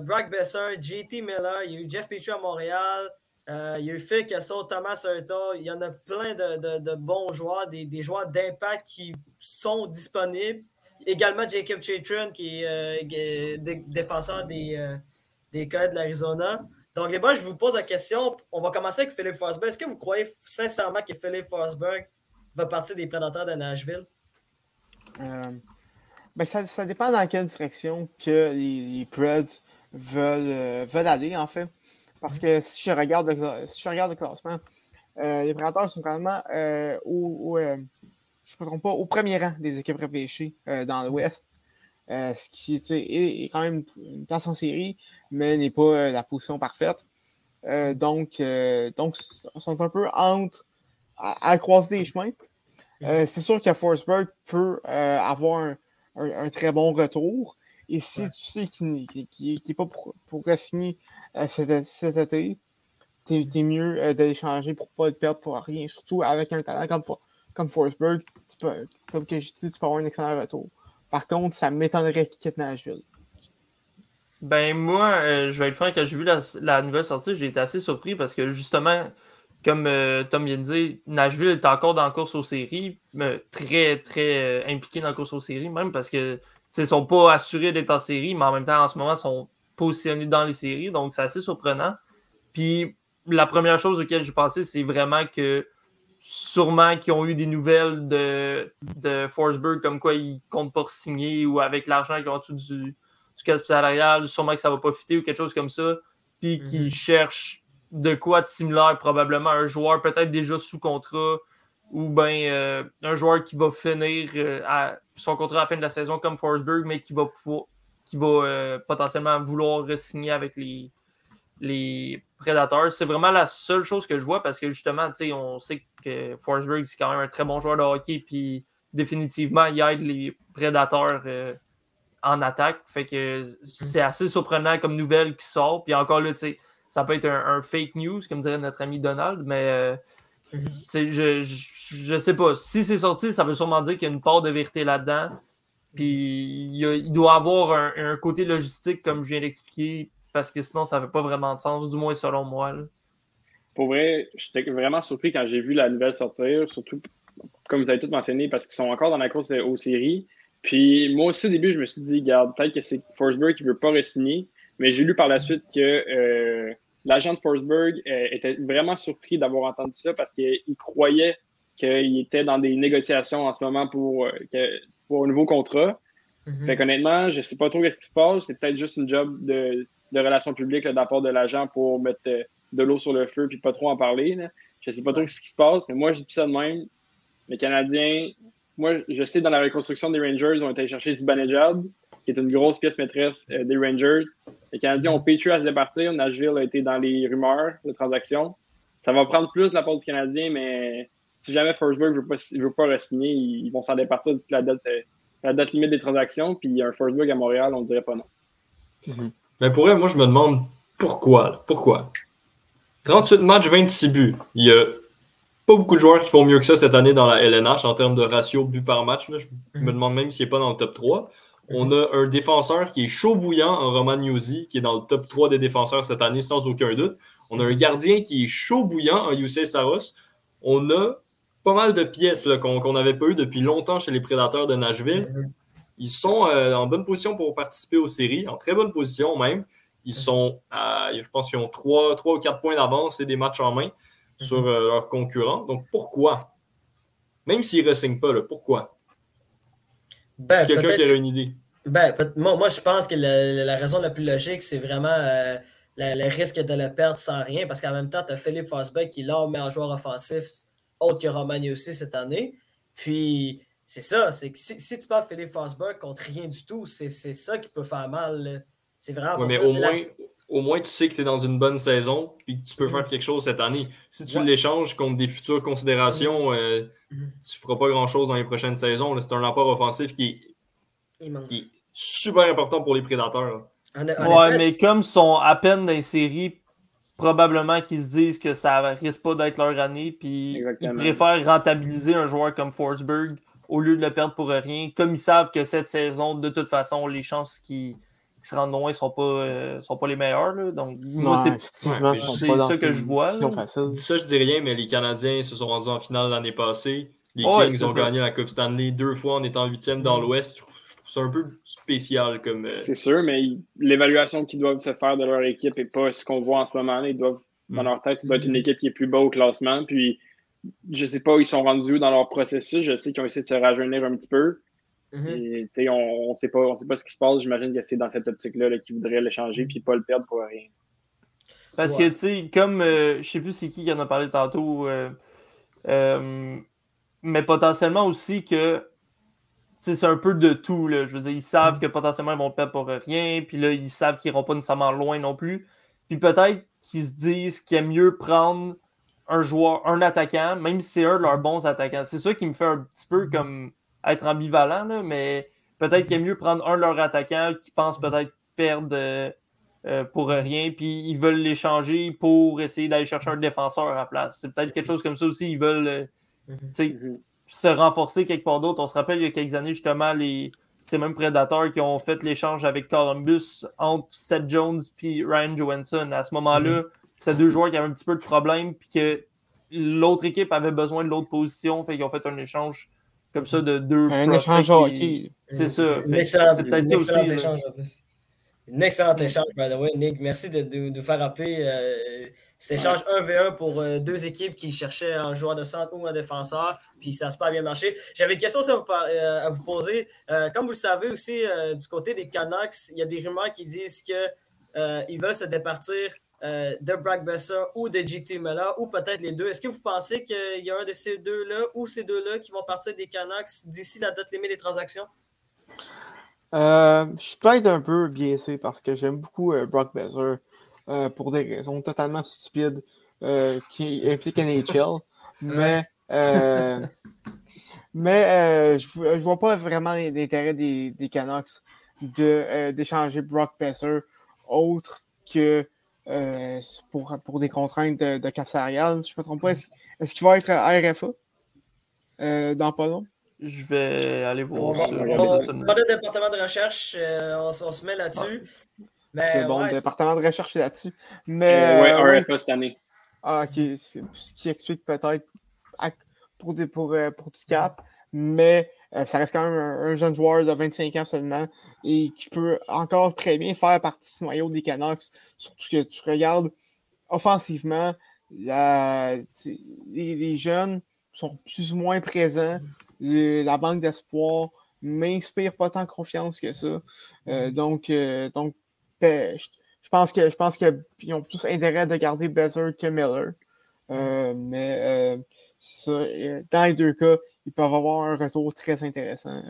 Brock Besser, JT Miller, il y a eu Jeff Petrie à Montréal, Euh, il y a eu Phil Kessel, Thomas Hurta. Il y en a plein de, bons joueurs, des, joueurs d'impact qui sont disponibles. Également Jacob Chatron, qui est défenseur des, euh, de l'Arizona. Donc, les boys, je vous pose la question. On va commencer avec Philippe Forsberg. Est-ce que vous croyez sincèrement que Philippe Forsberg va partir des prédateurs de Nashville? Euh, ben ça, dépend dans quelle direction que les, Preds veulent aller, en fait. Parce que si je regarde le, si je regarde le classement, euh, les Prédateurs sont quand même euh, au, euh, je me trompe pas, au premier rang des équipes repêchées dans l'Ouest. ce qui est, est, quand même une place en série, mais n'est pas la position parfaite. donc, donc, ils sont un peu entre à, croiser des chemins. c'est sûr que Forsberg peut avoir un, très bon retour. Et si tu sais qu'il n'est pas pour, pour signer euh, cet, été, t'es mieux euh, de l'échanger pour pas le perdre pour rien. Surtout avec un talent comme, comme Forsberg, comme que je dis, tu peux avoir un excellent retour. Par contre, ça m'étonnerait qu'il quitte Nashville. Ben moi, euh, je vais être franc, quand j'ai vu la, nouvelle sortie, j'ai été assez surpris parce que justement, comme Tom vient de dire, Nashville est encore dans la course aux séries, très, très impliqué dans la course aux séries, même parce que ils ne sont pas assurés d'être en série, mais en même temps, en ce moment, ils sont positionnés dans les séries. Donc, c'est assez surprenant. Puis, la première chose auquel j'ai pensé, c'est vraiment que sûrement qu'ils ont eu des nouvelles de, de Forsberg comme quoi ils comptent pas signer ou avec l'argent qu'ils ont en du, du cap salarial, sûrement que ça va pas fitter ou quelque chose comme ça. Puis qu'ils mhm. cherchent de quoi de similaire, probablement un joueur peut-être déjà sous contrat ou bien euh, un joueur qui va finir euh, à son contrat à la fin de la saison comme Forsberg, mais qui va, euh, potentiellement vouloir signer avec les, les Prédateurs. C'est vraiment la seule chose que je vois parce que justement, on sait que Forsberg, c'est quand même un très bon joueur de hockey, puis définitivement, il aide les Prédateurs en attaque. Fait que c'est assez surprenant comme nouvelle qui sort. Puis encore là, ça peut être un, fake news, comme dirait notre ami Donald, mais je, je sais pas. Si c'est sorti, ça veut sûrement dire qu'il y a une part de vérité là-dedans. Puis il, doit avoir un, côté logistique, comme je viens d'expliquer, parce que sinon, ça fait pas vraiment de sens, du moins selon moi. Pour vrai, j'étais vraiment surpris quand j'ai vu la nouvelle sortir, surtout comme vous avez tout mentionné, parce qu'ils sont encore dans la course aux séries. Puis moi aussi, au début, je me suis dit, regarde, peut-être que c'est Forsberg qui veut pas re-signer, mais j'ai lu par la suite que euh, l'agent de Forsberg euh, était vraiment surpris d'avoir entendu ça parce qu'il croyait qu'il était dans des négociations en ce moment pour, euh, pour un nouveau contrat. Mm Fait qu'honnêtement, je sais pas trop ce qui se passe. C'est peut-être juste une job de, de relations publiques de la part de l'agent pour mettre euh, de l'eau sur le feu puis pas trop en parler. Là. Je sais pas trop ce qui se passe, mais moi, je dis ça de même. Les Canadiens, moi, je sais, dans la reconstruction des Rangers, ils ont été chercher Zibanejad, qui est une grosse pièce maîtresse euh, des Rangers. Les Canadiens ont pétu à se départir. Nashville a été dans les rumeurs de transactions. Ça va prendre plus de la part du Canadien, mais si jamais Forsberg ne veut pas, veut pas re-signer, ils vont s'en départir d'ici la date, euh, la date limite des transactions. Puis un Forsberg à Montréal, on ne dirait pas non. Mhm. Mais pour elle, moi, je me demande pourquoi. Pourquoi? 38 matchs, 26 buts. Il y a pas beaucoup de joueurs qui font mieux que ça cette année dans la LNH en termes de ratio but par match. Je me mhm. demande même s'il n'est pas dans le top 3. On a un défenseur qui est chaud bouillant en Roman Newsy, qui est dans le top 3 des défenseurs cette année sans aucun doute. On a un gardien qui est chaud bouillant en UC Saros. On a pas mal de pièces qu'on n'avait pas eu depuis longtemps chez les Prédateurs de Nashville. Mhm. Ils sont euh, en bonne position pour participer aux séries, en très bonne position même. Ils sont, je pense qu'ils ont 3, ou 4 points d'avance et des matchs en main sur mhm. euh, leurs concurrents. Donc pourquoi? Même s'ils ne re pas, pourquoi? Ben, quelqu'un qui a une idée ben, moi, je pense que la, raison la plus logique, c'est vraiment euh, le risque de le perdre sans rien, parce qu'en même temps, tu as Philippe Fosbeck qui est là, meilleur joueur offensif autre que Romagny aussi cette année. Puis c'est ça, c'est que si, tu parles Philippe Fosberg contre rien du tout, c'est ça qui peut faire mal. C'est vraiment. mais au, moins, au moins, tu sais que tu es dans une bonne saison et que tu peux faire mm. quelque chose cette année. Si tu l'échanges contre des futures considérations, mm. euh, mm. tu ne feras pas grand-chose dans les prochaines saisons. C'est un apport offensif qui est, super important pour les prédateurs. ouais, mais comme ils sont à peine dans les séries, probablement qu'ils se disent que ça risque pas d'être leur année, puis ils préfèrent rentabiliser un joueur comme Forsberg au lieu de le perdre pour rien, comme ils savent que cette saison, de toute façon, les chances qu'ils qui se rendent loin ne sont, pas, sont pas les meilleurs. Là. Donc, moi, c'est ça que je vois. Dis ça, je dis rien, mais les Canadiens se sont rendus en finale l'année passée. Les Kings ont gagné la Coupe Stanley deux fois en étant huitième dans mm. l'Ouest. Je trouve ça un peu spécial comme. Euh, c'est sûr, mais l'évaluation qu'ils doivent se faire de leur équipe n'est pas ce qu'on voit en ce moment. Ils doivent, dans mm. leur tête, ça doit être une équipe qui est plus bas au classement. Puis, je sais pas où ils sont rendus où dans leur processus. Je sais qu'ils ont essayé de se rajeunir un petit peu. Mm-hmm. on ne sait, pas, sait pas ce qui se passe. J'imagine que c'est dans cette optique-là qu'ils voudraient l'échanger et pas le perdre pour rien. Parce que, tu sais, comme euh, je sais plus c'est qui qui en a parlé tantôt, euh, mais potentiellement aussi que c'est un peu de tout. Là. Je veux dire, ils savent mm. que potentiellement ils vont perdre pour rien, puis là, ils savent qu'ils n'iront pas nécessairement loin non plus. Puis peut-être qu'ils se disent qu'il est mieux prendre un joueur, un attaquant, même si c'est un de leurs bons attaquants. C'est ça qui me fait un petit peu mm. comme être ambivalent, là, mais peut-être qu'il est mieux prendre un de leurs attaquants qui pense peut-être perdre euh, euh, pour rien, puis ils veulent l'échanger pour essayer d'aller chercher un défenseur à la place. C'est peut-être quelque chose comme ça aussi. Ils veulent. Euh, Mhm. se renforcer quelque part d'autre. On se rappelle il y a quelques années, justement, les, ces mêmes prédateurs qui ont fait l'échange avec Columbus entre Seth Jones et Ryan Johansson. À ce moment-là, mhm. c'était deux joueurs qui avaient un petit peu de problème, puis que l'autre équipe avait besoin de l'autre position, fait qu'ils ont fait un échange comme ça de deux. Un échange hockey. C'est ça. C'est peut-être aussi. Échange, en plus. Un excellent échange, by the way, Nick. Merci de, nous faire rappeler. Euh, c'était échange 1v1 pour euh, deux équipes qui cherchaient un joueur de centre ou un défenseur, puis ça n'a pas bien marché. J'avais une question à vous, euh, à vous poser. Euh, comme vous le savez aussi, du côté des Canucks, il y a des rumeurs qui disent qu'ils veulent se départir de Brock Besser ou de JT Miller, ou peut-être les deux. Est-ce que vous pensez qu'il y a un de ces deux-là ou ces deux-là qui vont partir des Canucks d'ici la date limite des transactions? je suis peut-être un peu biaisé parce que j'aime beaucoup Brock Besser. Euh, pour des raisons totalement stupides euh, qui impliquent NHL. Mais, euh, mais je ne vois pas vraiment l'intérêt des, des Canucks d'échanger Brock Besser autre que pour, pour des contraintes de, de cap salarial. Je ne me trompe pas. Est-ce qu'il va être RFA dans pas long? Je vais aller voir ça. Pas de département de recherche, on, se met là-dessus. C'est bon, le département de recherche là-dessus. Mais. Euh, ouais, cette année. Ah, ok. Ce qui explique peut-être pour, des, pour, euh, pour du cap. Mais euh, ça reste quand même un, jeune joueur de 25 ans seulement et qui peut encore très bien faire partie du noyau des Canucks. Surtout que tu regardes offensivement, les, jeunes sont plus ou moins présents. la banque d'espoir m'inspire pas tant confiance que ça. donc, donc ben, je, pense qu'ils ont plus intérêt de garder Bezer que Miller. Euh, mais euh, ça, euh, dans les deux cas, ils peuvent avoir un retour très intéressant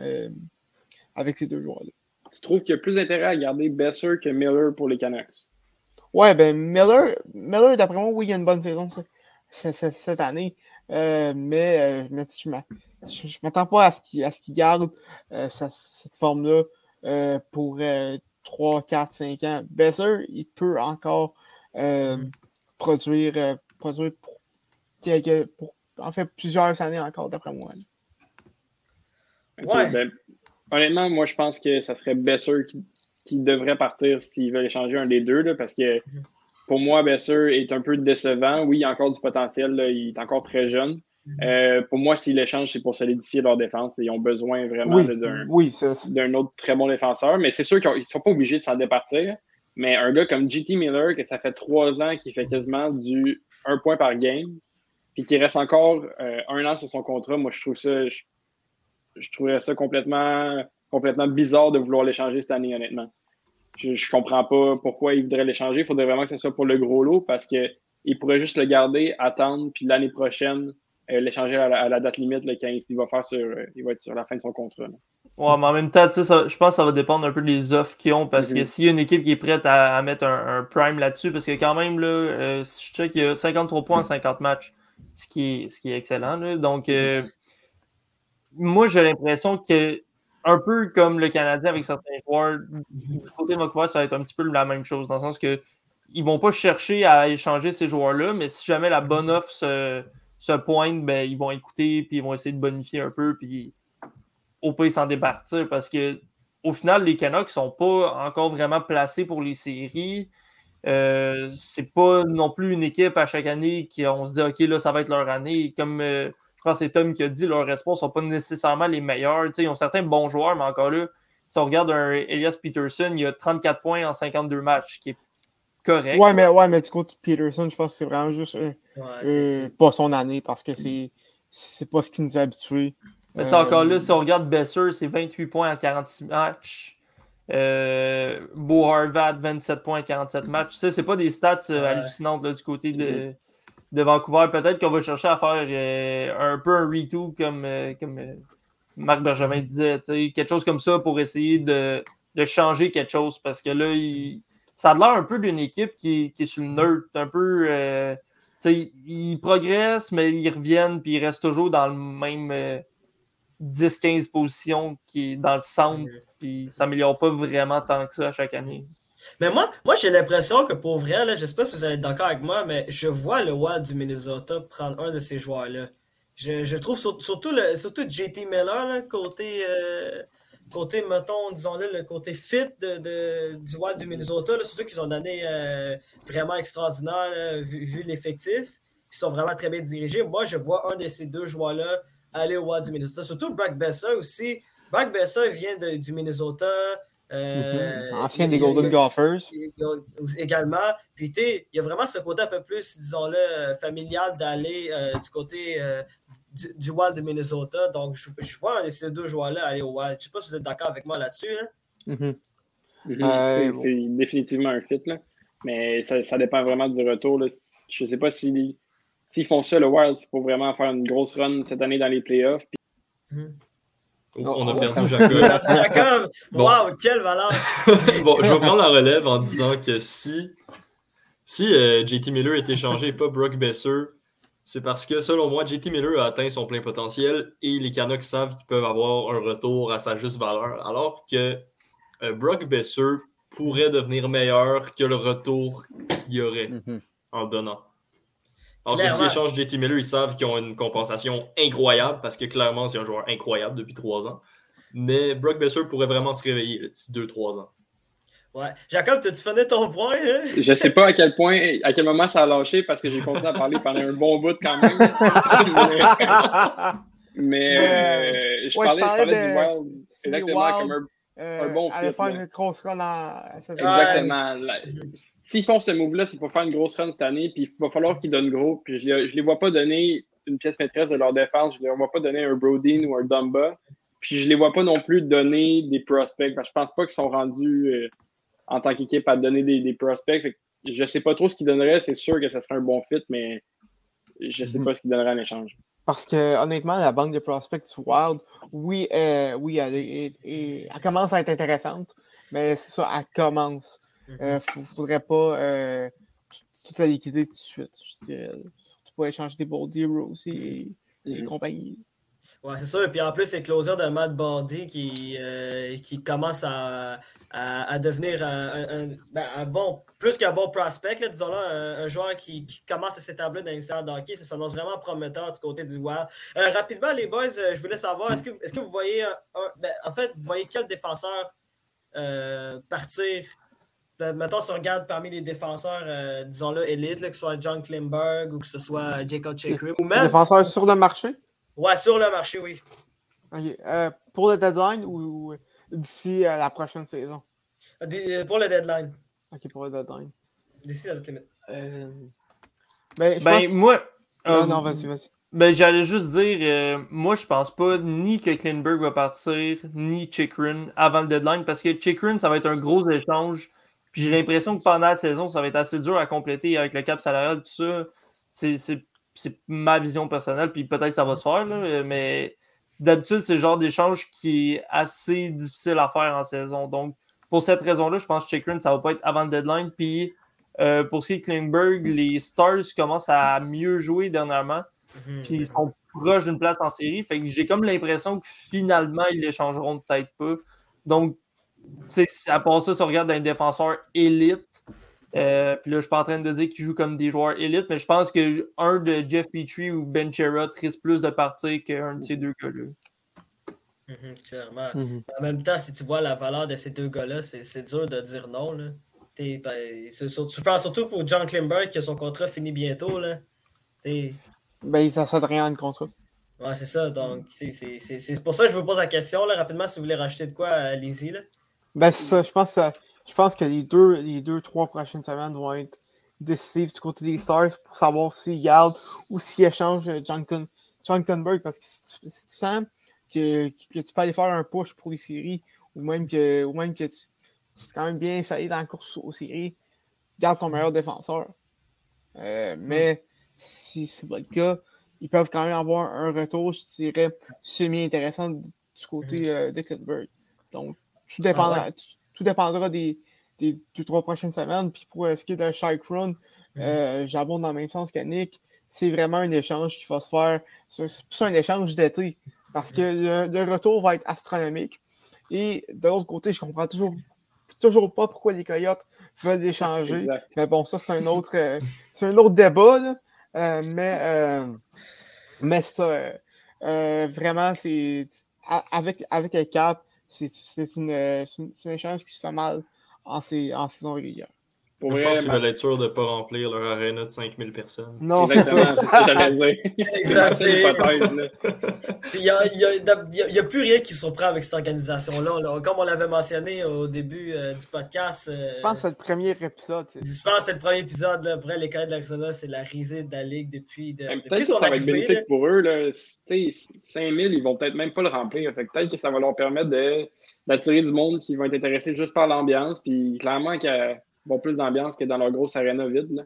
avec ces deux joueurs-là. Tu trouves qu'il y a plus d'intérêt à garder Besser que Miller pour les Canucks? Ouais, ben Miller, Miller d'après moi, oui, il y a une bonne saison cette année. mais je ne m'attends pas à ce qu'il garde cette forme-là pour 3, 4, 5 ans. Besser, il peut encore euh, mm. produire, euh, produire pour, pour, en fait plusieurs années encore, d'après moi. Ben, honnêtement, moi, je pense que ça serait Besser qui, qui devrait partir s'il veut échanger un des deux, là, parce que pour moi, Besser est un peu décevant. Oui, il a encore du potentiel, il est encore très jeune. Mhm. Euh, pour moi, s'ils l'échangent, c'est pour solidifier leur défense. Ils ont besoin vraiment d'un autre très bon défenseur. Mais c'est sûr qu'ils ne sont pas obligés de s'en départir. Mais un gars comme JT Miller, que ça fait trois ans qu'il fait quasiment du un point par game, puis qui reste encore euh, un an sur son contrat, moi, je trouve ça. Je, je trouverais ça complètement, complètement bizarre de vouloir l'échanger cette année, honnêtement. Je ne comprends pas pourquoi il voudrait l'échanger. Il faudrait vraiment que ce soit pour le gros lot parce qu'il pourrait juste le garder, attendre, puis l'année prochaine, euh, l'échanger à, la date limite quand il, va faire sur, euh, il va être sur la fin de son contrat. Ouais, mais en même temps, je pense que ça va dépendre un peu des offres qu'ils ont parce que mhm. s'il y a une équipe qui est prête à, mettre un, prime là-dessus, parce que quand même, là, euh, je sais qu'il y a 53 points en 50 matchs, ce qui est, ce qui est excellent. Donc, mhm. moi, j'ai l'impression que un peu comme le Canadien avec certains joueurs, du côté de ça va être un petit peu la même chose, dans le sens que ils vont pas chercher à échanger ces joueurs-là, mais si jamais la bonne offre se se pointent, ben, ils vont écouter, puis ils vont essayer de bonifier un peu, puis au pire, s'en départir parce que au final, les Canucks ne sont pas encore vraiment placés pour les séries. Euh, c'est pas non plus une équipe à chaque année qui on se dit OK, là, ça va être leur année. Comme euh, je pense que c'est Tom qui a dit, leurs espoirs ne sont pas nécessairement les meilleurs. ils ont certains bons joueurs, mais encore là, si on regarde un Elias Peterson, il a 34 points en 52 matchs, qui est correct. Ouais, mais, ouais, mais du coup, Peterson, je pense que c'est vraiment juste euh, pas son année parce que c'est, c'est pas ce qui nous a habitués. Mais encore là, si on regarde Besser, c'est 28 points en 46 matchs. Euh, Beau Harvard, 27 points, 47 matchs. Ça, c'est pas des stats euh, hallucinantes du côté de, de Vancouver. Peut-être qu'on va chercher à faire euh, un peu un retool comme, comme Marc Benjamin disait. Quelque chose comme ça pour essayer de, de, changer quelque chose. Parce que là, il, ça a l'air un peu d'une équipe qui, qui, est sur le nerd. Un peu. ils progressent, mais ils reviennent, puis ils restent toujours dans le même 10-15 positions qui est dans le centre, puis ça s'améliore pas vraiment tant que ça à chaque année. Mais moi, moi j'ai l'impression que pour vrai, là, je sais pas si vous allez être d'accord avec moi, mais je vois le Wild du Minnesota prendre un de ces joueurs-là. Je, trouve surtout, le, surtout JT Miller, côté, euh, côté, mettons, disons-le, le côté fit de, du Wild du Minnesota, surtout qu'ils ont année euh, vraiment extraordinaire vu, l'effectif. Ils sont vraiment très bien dirigés. Moi, je vois un de ces deux joueurs-là aller au Wild du Minnesota. Surtout Brock Besser aussi. Brock Besser vient du Minnesota. Euh, mhm. Ancien des Golden Gophers. Également. Puis, il y a vraiment ce côté un peu plus, disons-le, familial d'aller euh, du côté euh, du, Wild de Minnesota. Donc, je, vois ces deux joueurs-là aller au Wild. Je ne sais pas si vous êtes d'accord avec moi là-dessus. Mhm. Mhm. C'est définitivement un fit. Là. Mais ça, ça, dépend vraiment du retour. Là. Je ne sais pas si s'ils font ça, le Wild, c'est pour vraiment faire une grosse run cette année dans les playoffs. Hmm. on a oh, perdu Jacob. Jacob, wow, quelle valeur! bon, je vais prendre la relève en disant que si, si euh, JT Miller est échangé et pas Brock Besser, c'est parce que selon moi, JT Miller a atteint son plein potentiel et les Canucks savent qu'ils peuvent avoir un retour à sa juste valeur. Alors que euh, Brock Besser pourrait devenir meilleur que le retour qu'il y aurait mm-hmm. en donnant. Alors que s'ils échangent JT Miller, ils savent qu'ils ont une compensation incroyable parce que clairement, c'est un joueur incroyable depuis trois ans. Mais Brock Besser pourrait vraiment se réveiller d'ici deux, trois ans. Ouais. Jacob, tu finis ton point? Hein? Je sais pas à quel point, à quel moment ça a lâché parce que j'ai continué à parler pendant un bon bout quand même. mais, euh, je, parlais, je, parlais, du Wild exactement comme un euh, un bon aller faire une grosse run Exactement. S'ils font ce move-là, c'est pour faire une grosse run cette année, puis il va falloir qu'ils donnent gros. Puis je ne les vois pas donner une pièce maîtresse de leur défense. Je ne les vois pas donner un Brodeen ou un Dumba. Puis je ne les vois pas non plus donner des prospects. Parce que je pense pas qu'ils sont rendus euh, en tant qu'équipe à donner des, prospects. je ne sais pas trop ce qu'ils donneraient. C'est sûr que ça serait un bon fit, mais je ne sais mhm. pas ce qu'ils donneraient en échange. Parce que honnêtement, la banque de prospects Wild, oui, euh, oui elle, commence à être intéressante, mais c'est ça, elle commence. Il mm-hmm. ne euh, faudrait pas euh, tout la liquider tout de suite, je dirais. Surtout pour échanger des Boldy, Rose et, et mm-hmm. compagnie. Ouais, c'est ça. Et puis en plus, c'est closer de Matt Bardy qui, euh, qui commence à, à, devenir un, ben, un, bon, plus qu'un bon prospect, disons là, un, joueur qui, qui, commence à s'établir dans l'histoire d'hockey. Ça s'annonce vraiment prometteur du côté du Wild. Euh, rapidement, les boys, euh, je voulais savoir, est-ce que, est que vous voyez, ben, en fait, vous voyez quel défenseur partir? Mettons, si on regarde parmi les défenseurs, disons-le, élites, que ce soit John Klimberg ou que ce soit Jacob Chakrim, ou même. Défenseurs sur le marché? Ouais, sur le marché, oui. Euh, pour le deadline ou, d'ici euh, la prochaine saison? Euh, pour le deadline. Ok, pour le deadline. D'ici la limite. Ben, ben moi. Non, non, vas-y, vas-y. Ben, j'allais juste dire, moi, je pense pas ni que Klinberg va partir, ni Chikrin avant le deadline, parce que Chikrin, ça va être un gros échange. Puis j'ai l'impression que pendant la saison, ça va être assez dur à compléter avec le cap salarial, tout ça. C'est c'est ma vision personnelle, puis peut-être ça va se faire, mais d'habitude, c'est le genre d'échange qui est assez difficile à faire en saison. Donc, pour cette raison-là, je pense que Chikrin, ça va pas être avant le deadline. Puis, euh, pour ce qui est Klingberg, les Stars commencent à mieux jouer dernièrement. Mhm. Puis, ils sont proches d'une place en série. Fait que j'ai comme l'impression que finalement, ils l'échangeront peut-être pas. Donc, à part ça, si on regarde un défenseur élite, euh, puis là, je suis pas en train de dire qu'ils jouent comme des joueurs élites, mais je pense qu'un de Jeff Petrie ou Ben Chera risque plus de partir qu'un de ces deux gars-là. Mhm, clairement. Mhm. En même temps, si tu vois la valeur de ces deux gars-là, c'est dur de dire non. Là. T'es- ben, tu parles surtout pour John Klimberg que son contrat finit bientôt. Là. T'es- Ben, ça ne rien de contrat. Ouais, c'est ça. Donc, c'est- pour ça que je vous pose la question. Là, rapidement, si vous voulez rajouter de quoi, allez-y. là. Ben, c'est ça. Je pense, que ça- je pense que les deux, les deux, trois prochaines semaines vont être décisives du côté des Stars pour savoir s'ils gardent ou s'ils échangent euh, Jonathan, Jonathan Burke. Parce que si tu, si tu sens que, que tu peux aller faire un push pour les séries ou même que, ou même que tu, tu es quand même bien installé dans la course aux séries, garde ton meilleur défenseur. Euh, mais si c'est pas le cas, ils peuvent quand même avoir un retour, je dirais, semi-intéressant du côté euh, de Clitburg. Donc, tout dépendra, Ah ouais. tout, tout dépendra des, des deux, trois prochaines semaines. Puis pour ce qui est de Shike Run, euh, j'abonde dans le même sens que Nick. C'est vraiment un échange qu'il va se faire. C'est c'est plus un échange d'été. Parce que le, le retour va être astronomique. Et de l'autre côté, je comprends toujours, toujours pas pourquoi les Coyotes veulent échanger. Exact. Mais bon, ça, c'est un autre, euh, c'est un autre débat. là. Euh, mais, euh, mais ça, euh, euh, vraiment, c'est avec, avec le cap, c'est une, euh, une- c'est un échange qui se fait mal en, sais- en saison régulière. Pour Je vrai, pense qu'ils veulent être sûrs de ne pas remplir leur arena de 5000 personnes. Non, Exactement, c'est ça que j'allais dire. Exact. Il n'y a, il y a- il y a- il y a plus rien qui surprend avec cette organisation-là. là. Comme on l'avait mentionné au début euh, du podcast, euh, je pense que c'est le premier épisode. je pense que c'est le premier épisode. Là. Après, les de l'Arizona, c'est la risée de la Ligue depuis, de, depuis Peut-être que ça va être bénéfique pour eux. Là. Tu sais, 5000, ils vont peut-être même pas le remplir. Fait que peut-être que ça va leur permettre de- d'attirer du monde qui vont être intéressés juste par l'ambiance. Puis clairement qu'ils vont plus d'ambiance que dans leur grosse arena vide. Là.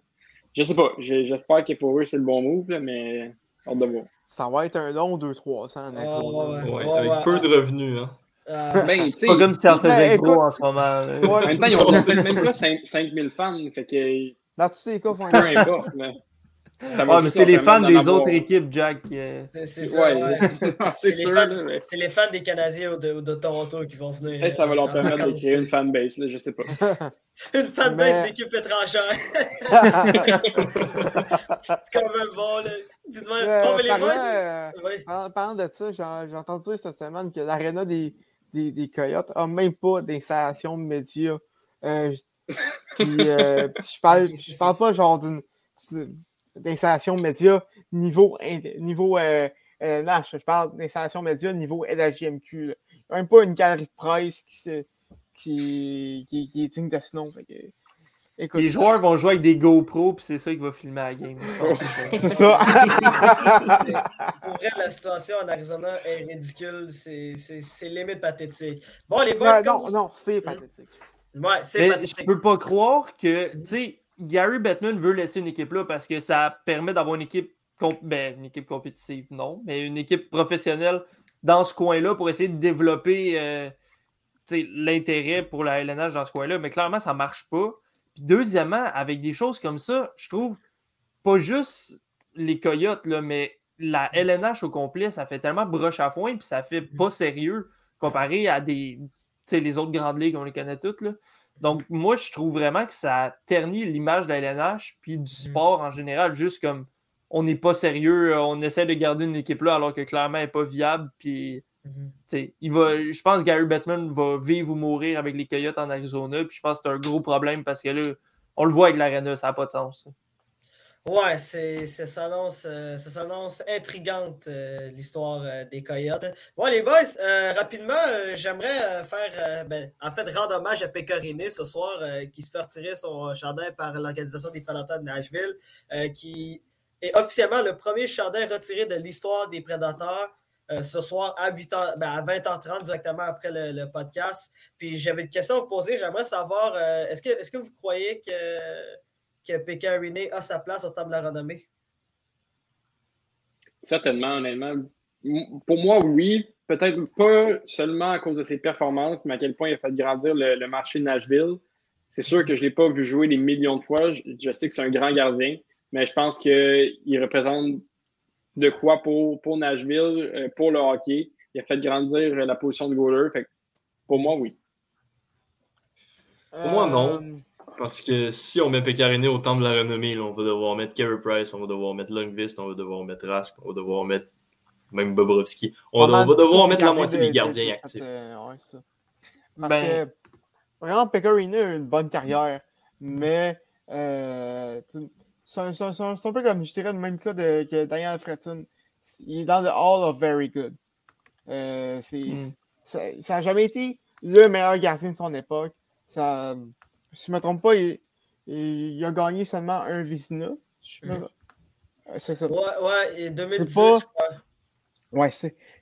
Je sais pas. J'espère que pour eux, c'est le bon move, là, mais hâte de voir. Ça va être un long 2-300 en Ah, ouais, Ouais, ouais, avec ouais, peu de revenus. Hein. Euh, Ben, Pas comme si en faisait Ben, gros écoute- en ce moment. en même temps, ils ont même pas 5000 fans. Fait que Dans tous les cas, faut peu importe. va Ouais, mais c'est les fans des autres équipes, Jack. euh, c'est ça. Ouais, ouais. c'est les sûr. fans- là, mais C'est les fans des Canadiens ou de, ou de Toronto qui vont venir. Peut-être que ça va leur en permettre de créer une fanbase. Je sais pas. Une fanbase Mais- d'équipe étrangère. c'est quand même bon, là. Dites-moi. Euh, bon, mais les boys? euh, Ouais. Parlant, parlant de ça, j'ai entendu dire cette semaine que l'aréna des, des, des Coyotes n'a même pas d'installation de médias. Euh, puis, euh, je parle, je parle pas genre d'une d'installation média niveau, niveau euh, je parle d'installation média niveau LHJMQ. là. Il n'y a même pas une galerie de presse qui, se, qui, qui, qui est digne de ce nom. Fait que, écoute, Les joueurs vont jouer avec des GoPro, puis c'est ça qui va filmer la game. C'est ça. Pour vrai, la situation en Arizona est ridicule. C'est limite pathétique. Bon, les boys. non, comme- non, non, c'est pathétique. Ouais, c'est Mais je pathétique. peux pas croire que, tu sais, Gary Bettman veut laisser une équipe là parce que ça permet d'avoir une équipe, comp- ben, une équipe compétitive, non, mais une équipe professionnelle dans ce coin-là pour essayer de développer euh, l'intérêt pour la LNH dans ce coin-là. Mais clairement, ça marche pas. Puis deuxièmement, avec des choses comme ça, je trouve pas juste les Coyotes, là, mais la LNH au complet, ça fait tellement broche à foin, puis ça fait pas sérieux comparé à des, les autres grandes ligues, on les connaît toutes. Là. Donc, moi, je trouve vraiment que ça ternit l'image de la LNH, puis du sport en général, juste comme on n'est pas sérieux, on essaie de garder une équipe là alors que clairement elle n'est pas viable, puis Mhm. il va, je pense que Gary Bettman va vivre ou mourir avec les Coyotes en Arizona. Puis je pense que c'est un gros problème parce que là, on le voit avec l'Arena, ça n'a pas de sens. Ouais, c'est, ça s'annonce, euh, ça s'annonce intrigante, euh, l'histoire euh, des Coyotes. Bon, les boys, rapidement, j'aimerais faire, ben, en fait, rendre hommage à Pécoriné ce soir, qui se fait retirer son chandail par l'Organisation des Prédateurs de Nashville, qui est officiellement le premier chandail retiré de l'histoire des Prédateurs. Euh, ce soir à, 8 ans, ben, à 20h30, directement après le, podcast. Puis j'avais une question à vous poser. J'aimerais savoir, euh, est-ce que, vous croyez que que Pékin a sa place au table de la renommée? Certainement, honnêtement. Pour moi, oui. Peut-être pas seulement à cause de ses performances, mais à quel point il a fait grandir le, le marché de Nashville. C'est sûr que je ne l'ai pas vu jouer des millions de fois. Je, je sais que c'est un grand gardien, mais je pense qu'il représente de quoi pour, pour Nashville, euh, pour le hockey. Il a fait grandir euh, la position de goaler. Fait que pour moi, oui. Pour moi, non. Euh, Parce que si on met Pécariné au temple de la renommée, là, on va devoir mettre Carey Price, on va devoir mettre Lundqvist, on va devoir mettre Rask, on va devoir mettre même Bobrovski. On, on va devoir mettre la moitié des gardiens de, actifs. Ouais, ça. Parce ben... que, vraiment, Pecorino a une bonne carrière, mais euh, c'est un, un, peu comme, je dirais, le même cas de, que Daniel Fretton. Il est dans le Hall of Very Good. Euh, mm. Ça n'a jamais été le meilleur gardien de son époque. Ça, si je ne me trompe pas, il, il, a gagné seulement un Vizina. Mm. Euh, c'est ça. Ouais, ouais, 2018, pas... je crois. Ouais,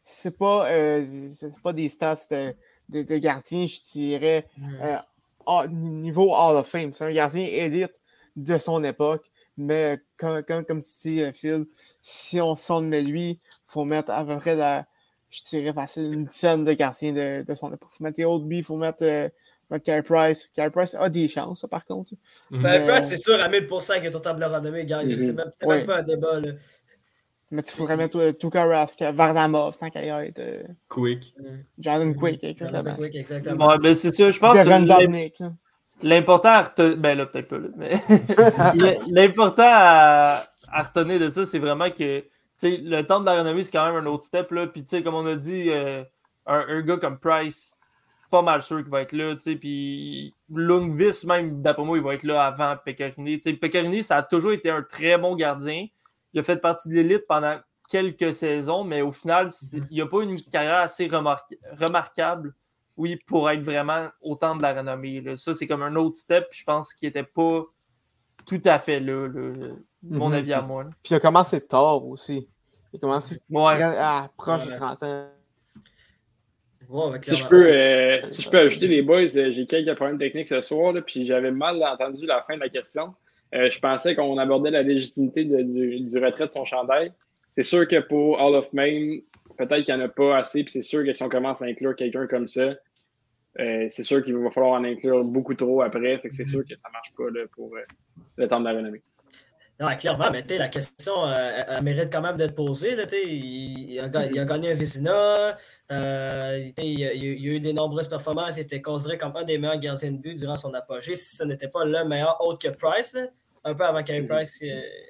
c'est pas, euh, pas des stats de, de, de, gardien, je dirais, mm. euh, niveau Hall of Fame. C'est un gardien élite de son époque. Mais comme, comme, comme si euh, Phil, si on sonne met lui, il faut mettre à peu près, la, je dirais facile, une dizaine de gardiens de, de son époque. Il faut mettre Oldby, il faut mettre euh, Carey Price. Carey Price a des chances, par contre. Ben, mais... Price, c'est sûr, à 1000% que ton table renommée, gars. Mm -hmm. C'est même, même, pas un débat. Là. Mais il faudrait mettre euh, Tuka Rask, Vardamov, tant qu'à y être. Euh... Quick. Jordan Quick, exactement. Jordan Quick, exactement. Ouais, ben c'est sûr, je pense que. L'important à retenir. Ben là, peut-être pas là, mais. L'important à... à, retenir de ça, c'est vraiment que le temps de la renommée, c'est quand même un autre step. Là. Puis, comme on a dit, euh, un, un, gars comme Price, pas mal sûr qu'il va être là. Puis, Lundqvist, même, d'après moi, il va être là avant Pecorini. Pecorini, ça a toujours été un très bon gardien. Il a fait partie de l'élite pendant quelques saisons, mais au final, mm-hmm. il n'a pas une carrière assez remarquable oui, pour être vraiment autant de la renommée. Ça, c'est comme un autre step, je pense qu'il n'était pas tout à fait là, mon mhm. avis à moi. Puis il a commencé tard aussi. Il a commencé à proche de 30 ans. si, je peux, euh, si je peux ajouter les boys, euh, j'ai quelques problèmes techniques ce soir, là, puis j'avais mal entendu la fin de la question. Euh, je pensais qu'on abordait la légitimité de, du, du, retrait de son chandail. C'est sûr que pour Hall of Fame, peut-être qu'il n'y en a pas assez, puis c'est sûr que si on commence à inclure quelqu'un comme ça, euh, c'est sûr qu'il va falloir en inclure beaucoup trop après. Fait que c'est mhm. sûr que ça ne marche pas là, pour euh, le temps de la renommée. Non, clairement, mais la question euh, elle, mérite quand même d'être posée. Là, il, il, a, il, a, gagné un Vizina, il, il, a, eu des nombreuses performances, il était considéré comme un des meilleurs gardiens de but durant son apogée, si ce n'était pas le meilleur autre que Price, un peu avant qu'Harry mhm. Price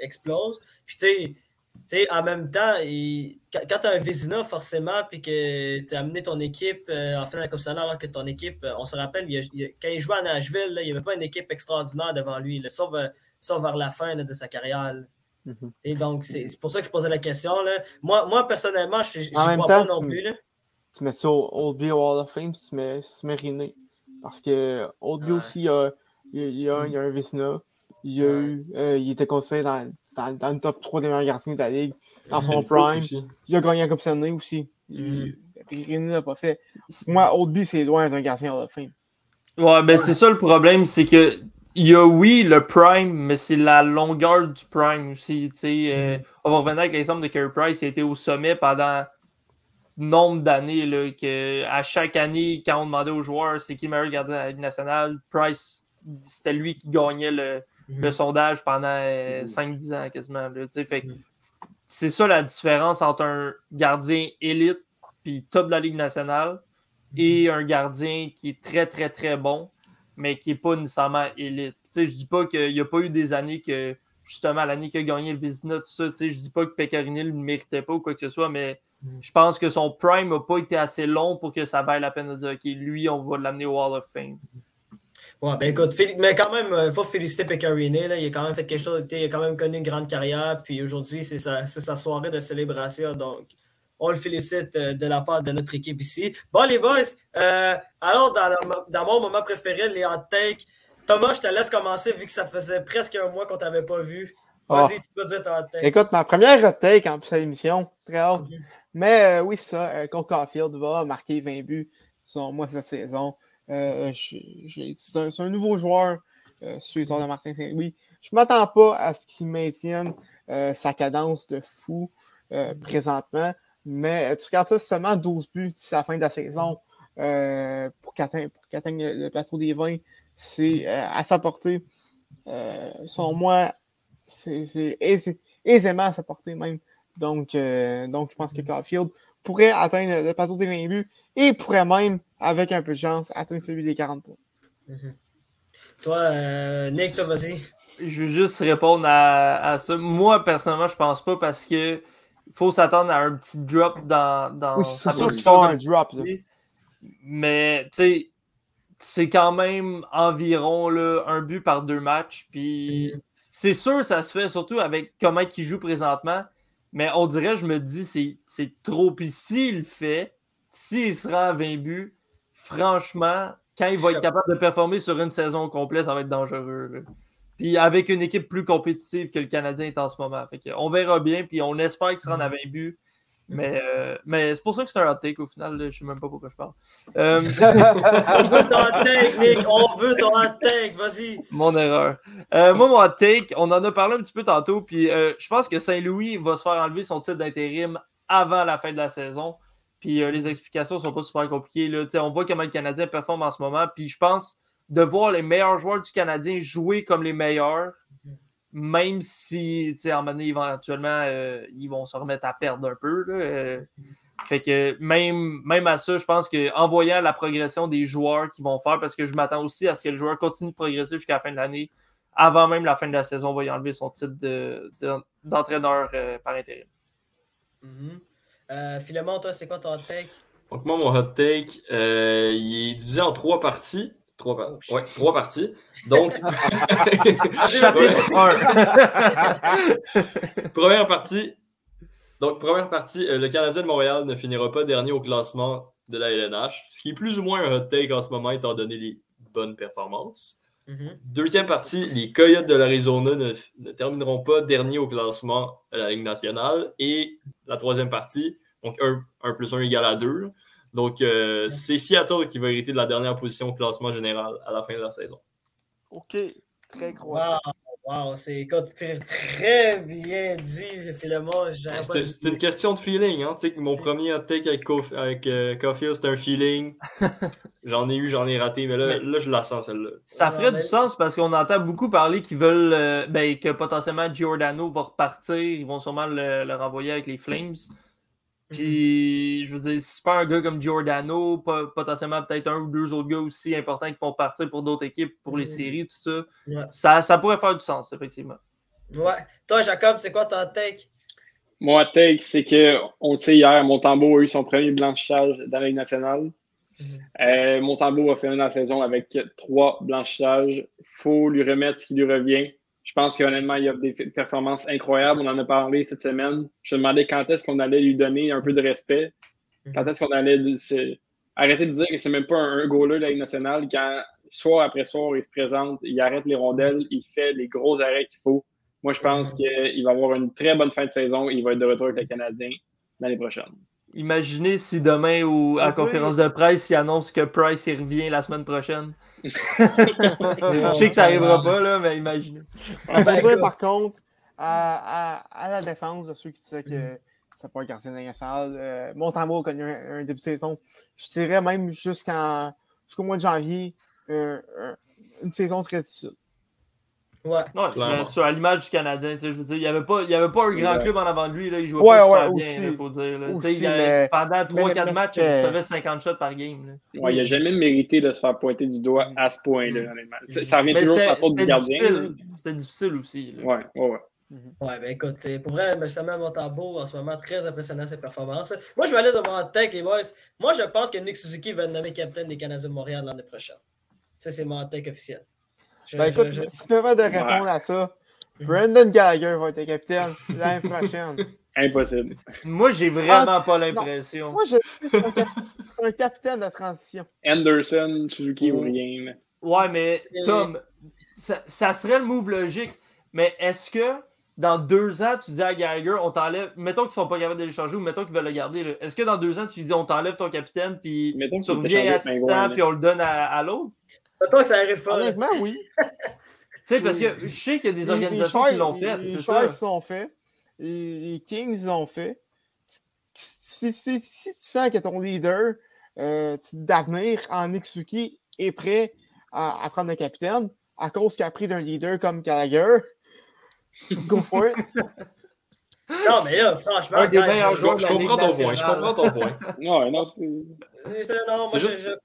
explose. Puis tu sais, en même temps, quand tu as un Vézina, forcément, puis que tu as amené ton équipe euh, en fin de alors que ton équipe, euh, on se rappelle, quand il jouait à Nashville, il n'y avait pas une équipe extraordinaire devant lui, là, sauf, sauf, vers la fin de sa carrière. Mm-hmm. Donc, c'est pour ça que je posais la question. Moi, moi, personnellement, je ne crois pas non plus. Tu mets ça au Old Hall of Fame, tu mets, tu mets René. Parce que Old ouais. aussi, il y a, il y a, il y a un. Il, a eu, euh, il était conseillé dans, dans, dans, le top 3 des meilleurs gardiens de la ligue, dans son prime. Il a gagné un Coupe Stanley aussi. Mm. Rien n'a pas fait. Moi, Oldby, c'est loin d'un gardien à la fin. Ouais, ben c'est ça le problème, c'est que il y a oui le prime, mais c'est la longueur du prime aussi. Euh, mm. on va revenir avec l'exemple de Carey Price, il a été au sommet pendant nombre d'années. À chaque année, quand on demandait aux joueurs c'est qui le meilleur gardien de la Ligue nationale, Price, c'était lui qui gagnait le, le mhm. sondage pendant 5-10 euh, ans quasiment. fait, mhm. c'est ça la différence entre un gardien élite puis top de la Ligue nationale et mhm. un gardien qui est très, très, très bon, mais qui n'est pas nécessairement élite. Je ne dis pas qu'il n'y a pas eu des années que, justement, l'année qu'il a gagné le Vizina, tout ça, je ne dis pas que Pecorini ne le méritait pas ou quoi que ce soit, mais je pense que son prime n'a pas été assez long pour que ça vaille la peine de dire, OK, lui, on va l'amener au Hall of Fame. Ouais, ben écoute, mais quand même, il euh, faut féliciter Pecorine. Il a quand même fait quelque chose, il a quand même connu une grande carrière. Puis aujourd'hui, c'est sa, sa, soirée de célébration. Donc, on le félicite euh, de la part de notre équipe ici. Bon, les boys, euh, alors, dans, dans, mon moment préféré, les hot takes, Thomas, je te laisse commencer vu que ça faisait presque un mois qu'on ne t'avait pas vu. Vas-y, oh. tu peux dire ton hot take. Écoute, ma première hot take en plus à l'émission, très haute. Mais oui, c'est ça. Cole Caulfield va marquer 20 buts, selon moi, cette saison. Euh, c'est un, nouveau joueur euh, sur de Martin Saint-Louis. Je ne m'attends pas à ce qu'il maintienne euh, sa cadence de fou présentement, mais tu regardes ça, seulement 12 buts d'ici la fin de la saison pour qu'il atteigne, le plateau des 20. C'est à sa portée. selon moi, c'est aisément à sa portée même. Donc, donc je pense que Caulfield pourrait atteindre le plateau des 20 buts et pourrait même, avec un peu de chance, atteindre celui des 40 points. Mhm. Toi, euh, Nick, toi, vas-y. Je veux juste répondre à, ça. Moi, personnellement, je pense pas parce que faut s'attendre à un petit drop dans. dans Oui, c'est sûr va qu'il ça va y avoir dans- un drop. là. Mais, tu sais, c'est quand même environ là, un but par deux matchs. Puis c'est sûr, ça se fait surtout avec comment il joue présentement. Mais on dirait, je me dis, c'est- c'est trop. Puis s'il le fait, s'il se rend à 20 buts, franchement, quand il va être capable de performer sur une saison complète, ça va être dangereux. là. Puis avec une équipe plus compétitive que le Canadien est en ce moment. Fait on verra bien, puis on espère qu'il se rende à 20 buts. Mais, euh, mais c'est pour ça que c'est un hot take au final. là. Je sais même pas pourquoi je parle. Euh, On veut ton hot take, Nick. On veut ton hot take. Vas-y. Mon erreur. Euh, moi, mon hot take, on en a parlé un petit peu tantôt, puis je pense que Saint-Louis va se faire enlever son titre d'intérim avant la fin de la saison. Puis euh, les explications sont pas super compliquées. Là. On voit comment le Canadien performe en ce moment. Puis je pense de voir les meilleurs joueurs du Canadien jouer comme les meilleurs, même si, tu sais, en donné, éventuellement, euh, ils vont se remettre à perdre un peu. euh. fait que même, même à ça, je pense qu'en voyant la progression des joueurs qu'ils vont faire, parce que je m'attends aussi à ce que le joueur continue de progresser jusqu'à la fin de l'année, avant même la fin de la saison, on va y enlever son titre de- de- d'entraîneur euh, par intérim. Mhm. Euh, Philemon, toi, c'est quoi ton hot take? Donc, moi, mon hot take, euh, il est divisé en trois parties. Trois, par- Oh, ouais, trois parties. Donc, Chapitre 1. première partie. Donc, première partie, euh, le Canadien de Montréal ne finira pas dernier au classement de la LNH, ce qui est plus ou moins un hot take en ce moment, étant donné les bonnes performances. Mhm. Deuxième partie, les Coyotes de l'Arizona ne, ne termineront pas dernier au classement de la Ligue nationale. Et la troisième partie, donc 1, plus 1 égale à 2. Donc, euh, c'est Seattle qui va hériter de la dernière position au classement général à la fin de la saison. Ok, très gros. Wow, wow, c'est écoute, très, très bien dit, Philemon. C'est une question de feeling. Hein? Tu sais, mon C'est- premier hot take avec, Cof- avec euh, Caulfield, c'était un feeling. J'en ai eu, j'en ai raté, mais là, Mais- là je la sens, celle-là. Ça Non, ferait mais- du sens parce qu'on entend beaucoup parler qu'ils veulent euh, ben, que potentiellement Giordano va repartir. Ils vont sûrement le, le renvoyer avec les Flames. Puis, je veux dire, si c'est pas un gars comme Giordano, pas- potentiellement peut-être un ou deux autres gars aussi importants qui vont partir pour d'autres équipes, pour les Mhm. séries, tout ça, Ouais. ça, ça pourrait faire du sens, effectivement. Ouais. Toi, Jacob, c'est quoi ton take? Mon take, c'est que, on le sait hier, Montembeau a eu son premier blanchissage dans la Ligue nationale. Mhm. Euh, Montembeau va finir la saison avec trois blanchissages. Il faut lui remettre ce qui lui revient. Je pense qu'honnêtement, il y a des performances incroyables. On en a parlé cette semaine. Je me demandais quand est-ce qu'on allait lui donner un peu de respect. Quand est-ce qu'on allait c'est- arrêter de dire que c'est même pas un, un goaler de la Ligue nationale quand soir après soir, il se présente, il arrête les rondelles, il fait les gros arrêts qu'il faut. Moi, je pense qu'il va avoir une très bonne fin de saison. Il va être de retour avec le Canadien l'année prochaine. Imaginez si demain ou à la Tu sais- conférence de presse, il annonce que Price il revient la semaine prochaine. Je sais que ça n'arrivera pas, là, mais imaginez. Ben, dire par contre, à, à- à la défense de ceux qui disaient que c'est pas un gardien national, euh, Montembeau a connu un, un début de saison. Je dirais même jusqu'en jusqu'au mois de janvier, euh, euh, une saison très difficile. Ouais. Mais sur à l'image du Canadien, tu sais, je veux dire, il n'y avait, pas- il y avait pas un grand Ouais. club en avant de lui, là, il jouait Ouais, pas ouais, super aussi. bien, il faut dire. là. Tu sais, Aussi, il y avait- mais- pendant 3-4 mais matchs, il recevait 50 shots par game. là. Ouais, il n'a jamais mérité de se faire pointer du doigt à ce point-là, honnêtement. Ça, revient Mais toujours sur c'était la faute du c'était gardien. difficile. C'était difficile aussi. là. Ouais, ouais, ouais. Ouais, ben écoute, c'est- pour vrai, mais Samuel Montembeau, en ce moment, très impressionnant ses performances. Moi, je vais aller devant mon take, les boys. Moi, je pense que Nick Suzuki va être nommé capitaine des Canadiens de Montréal l'année prochaine. Ça, c'est mon take officiel. Je- Ben écoute, je- je- si tu permets de répondre à ça, Brandon Gallagher va être capitaine l'année prochaine. Impossible. Moi, j'ai vraiment Ah, pas l'impression. Moi, je c'est un, cap- c'est un capitaine de transition. Anderson, Suzuki ou Oh. rien. Ouais, mais Tom, ça, ça serait le move logique. Mais est-ce que dans deux ans, tu dis à Gallagher, on t'enlève, mettons qu'ils sont pas capables de l'échanger ou mettons qu'ils veulent le garder, là. est-ce que dans deux ans, tu dis, on t'enlève ton capitaine, puis Mettons tu reviens assistant, puis on le donne à, à l'autre? Mettons que ça arrive pas. là. Honnêtement, oui. Tu sais, parce que je sais qu'il y a des organisations les qui l'ont fait, Les Sharks ça. l'ont fait. Les, Kings l'ont fait. Si, si- si tu sens que ton leader euh, d'avenir en Nixuki est prêt à, à prendre le capitaine, à cause qu'il a pris d'un leader comme Gallagher, go for it. Non, mais là, franchement, Un des guys, meilleurs Je, joueurs comprends ton point, je comprends ton point. Non, non, c'est- euh, non, C'est je- juste- je-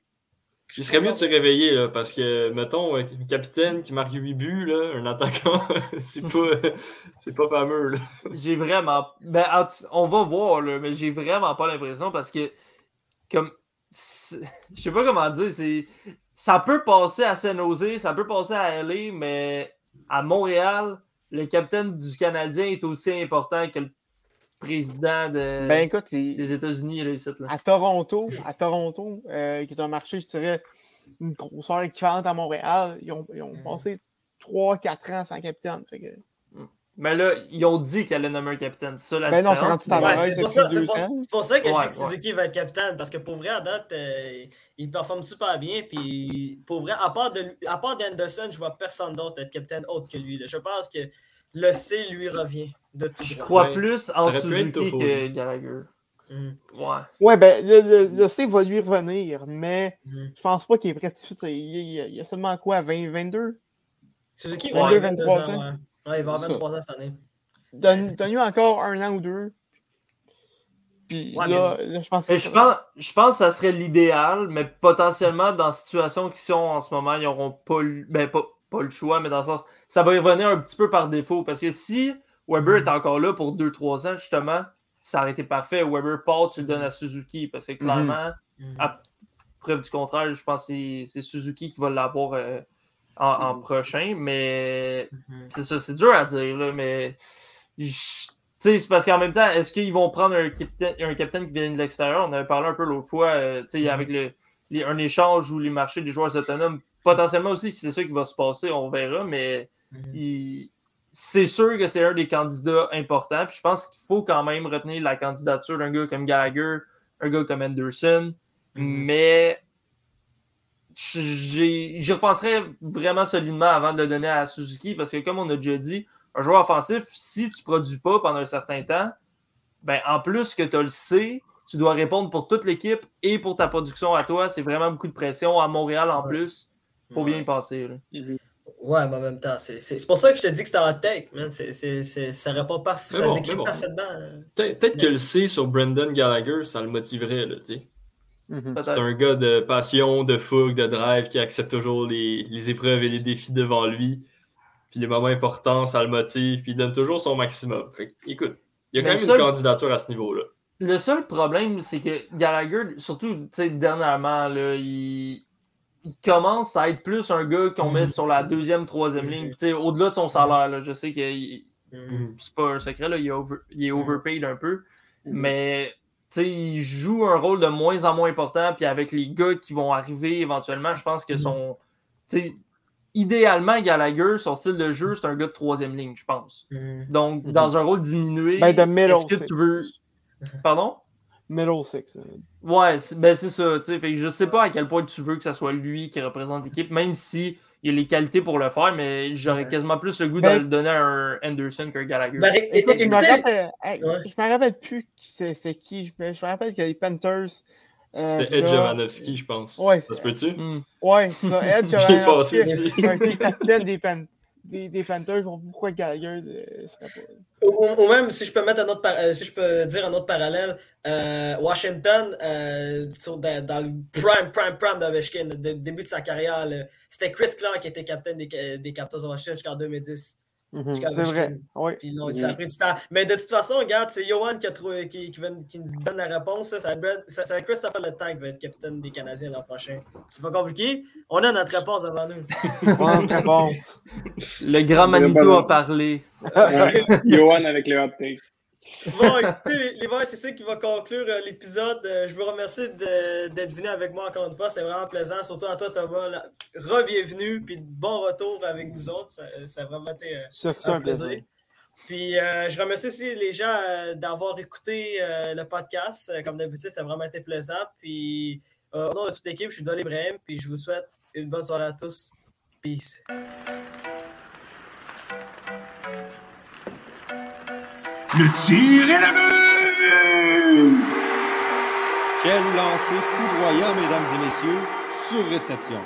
Il serait mieux de se réveiller, là, parce que, mettons, un capitaine qui marque 8 buts, là, un attaquant, c'est pas, c'est pas fameux. Là. J'ai vraiment. Ben, on va voir, là, mais j'ai vraiment pas l'impression parce que, comme. Je sais pas comment dire, c'est. Ça peut passer à Saint-Nosé, ça peut passer à LA, mais à Montréal, le capitaine du Canadien est aussi important que le président de, Ben écoute, des États-Unis. À Toronto, à Toronto, euh, qui est un marché, je dirais, une grosseur équivalente à Montréal, ils ont, ils ont Mhm. passé 3-4 ans sans capitaine. Fait que... Mais là, ils ont dit qu'elle allait nommer un capitaine. C'est ça la Ben non, c'est rendu Ouais, c'est pour, ça- pour- que je Ouais, dis que Suzuki va être capitaine, parce que pour vrai, à date, euh, il performe super bien. Puis pour vrai, à part, de, lui- à part d'Anderson, je vois personne d'autre être capitaine autre que lui. là. Je pense que le C lui revient de tout Je crois Ouais. plus en Suzuki que Gallagher. Mhm. Ouais. Ouais, ben le, le, le C va lui revenir, mais Mhm. je pense pas qu'il est prêt tout de suite. Il, y a seulement quoi, 20, 22? Suzuki, 22, ouais, 23 22 ans, ouais. Ouais, il va avoir Ça. 23 ans cette année. Donne- c'est- Donne-lui encore un an ou deux. Puis Ouais, là, là, je pense que je pense, je pense que ça serait l'idéal, mais potentiellement, dans la situation qu'ils sont en ce moment, ils n'auront pas, le- ben, pas, pas le choix, mais dans le sens, ça va y revenir un petit peu par défaut. Parce que si Weber est encore là pour 2-3 ans, justement, ça aurait été parfait. Weber part, tu le donnes à Suzuki. Parce que clairement, Mhm. à preuve du contraire, je pense que c'est- c'est Suzuki qui va l'avoir euh, en, en prochain. Mais Mhm. c'est ça, c'est dur à dire, là, mais. c'est parce qu'en même temps, est-ce qu'ils vont prendre un capitaine, un capitaine qui vient de l'extérieur? On avait parlé un peu l'autre fois, euh, tu sais, avec le, les- un échange ou les marchés des joueurs autonomes. Potentiellement aussi, c'est ça qui va se passer, on verra, mais Mhm. c'est sûr que c'est un des candidats importants. Puis je pense qu'il faut quand même retenir la candidature d'un gars comme Gallagher, un gars comme Anderson, mais j'y repenserais vraiment solidement avant de le donner à Suzuki parce que, comme on a déjà dit, un joueur offensif, si tu ne produis pas pendant un certain temps, ben, en plus que tu le sais, tu dois répondre pour toute l'équipe et pour ta production à toi. C'est vraiment beaucoup de pression. À Montréal, en Ouais. plus, faut Ouais. bien y passer. là. Ouais, mais en même temps, c'est c'est- c'est pour ça que je te dis que c'était en tech, man. C'est- c'est- c'est- Ça répond pas, Mais ça bon, bon. parfaitement. euh, Peut-être peut-être que le C sur Brendan Gallagher, ça le motiverait, là, tu sais. Mhm. C'est un gars de passion, de fougue, de drive, qui accepte toujours les, les épreuves et les défis devant lui. Puis les moments importants, ça le motive, puis il donne toujours son maximum. Fait que, écoute, il y a quand Mais même une candidature à ce niveau-là. Le seul problème, c'est que Gallagher, surtout dernièrement, là, il... il commence à être plus un gars qu'on met sur la deuxième, troisième ligne. Tu sais, Au-delà de son salaire, là, je sais que il- mhm. c'est pas un secret, là, il, est over- il est overpaid un peu. Mhm. Mais il joue un rôle de moins en moins important. Puis avec les gars qui vont arriver éventuellement, je pense que son. tu sais, Idéalement, Gallagher, son style de jeu, c'est un gars de troisième ligne, je pense. Mhm. Donc, Mhm. dans un rôle diminué, Ben, est-ce que six. tu veux. Pardon? Middle six. euh. Ouais, c'est- ben c'est ça. tu sais. Fait que je sais pas à quel point tu veux que ce soit lui qui représente l'équipe, même si il a les qualités pour le faire, mais j'aurais Ouais. quasiment plus le goût Ben- de le donner à un Anderson qu'un Gallagher. Ben, Écoute, je me rappelle, hey, Ouais. je me rappelle plus c'est qui. Je me, je me rappelle que les Panthers. euh, C'était Ed Jovanovski, je pense. Ouais. Ça se peut-tu? Hmm. Ouais, c'est ça. Ed Jovanovski aussi. capitaine des, Pan- des, des Panthers. Bon, Pourquoi Gallagher euh, pas. Ou, même, si je peux mettre un autre par- euh, si je peux dire un autre parallèle, euh, Washington, euh, dans, le prime, prime, prime d'Ovechkin, le dé- début de sa carrière, c'était Chris Clark qui était capitaine des, des Capitals de Washington jusqu'en 2010. Mhm, C'est vrai. Oui. Ça a pris du temps. Mais de toute façon, regarde, c'est Johan qui, a trouvé, qui, qui, nous donne la réponse. Ça va être- ça- ça va être Christopher Le Tank qui va être capitaine des Canadiens l'an prochain. C'est pas compliqué. On a notre réponse devant nous. Bonne réponse. Le grand Manitou a parlé. Johan avec le hot take. Bon, écoutez, les boys, c'est ça qui va conclure euh, l'épisode. Euh, je vous remercie d'être venu avec moi encore une fois. C'était vraiment plaisant. Surtout à toi, Thomas. Re-bienvenue. Puis bon retour avec nous autres. Ça, ça a vraiment été. euh, Ça fut un plaisir. Puis euh, je remercie aussi les gens euh, d'avoir écouté euh, le podcast. Comme d'habitude, ça a vraiment été plaisant. Puis au nom de toute l'équipe, je suis Don Ibrahim. Puis je vous souhaite une bonne soirée à tous. Peace. Le tir est le but! Quel lancer foudroyant, mesdames et messieurs, sur réception.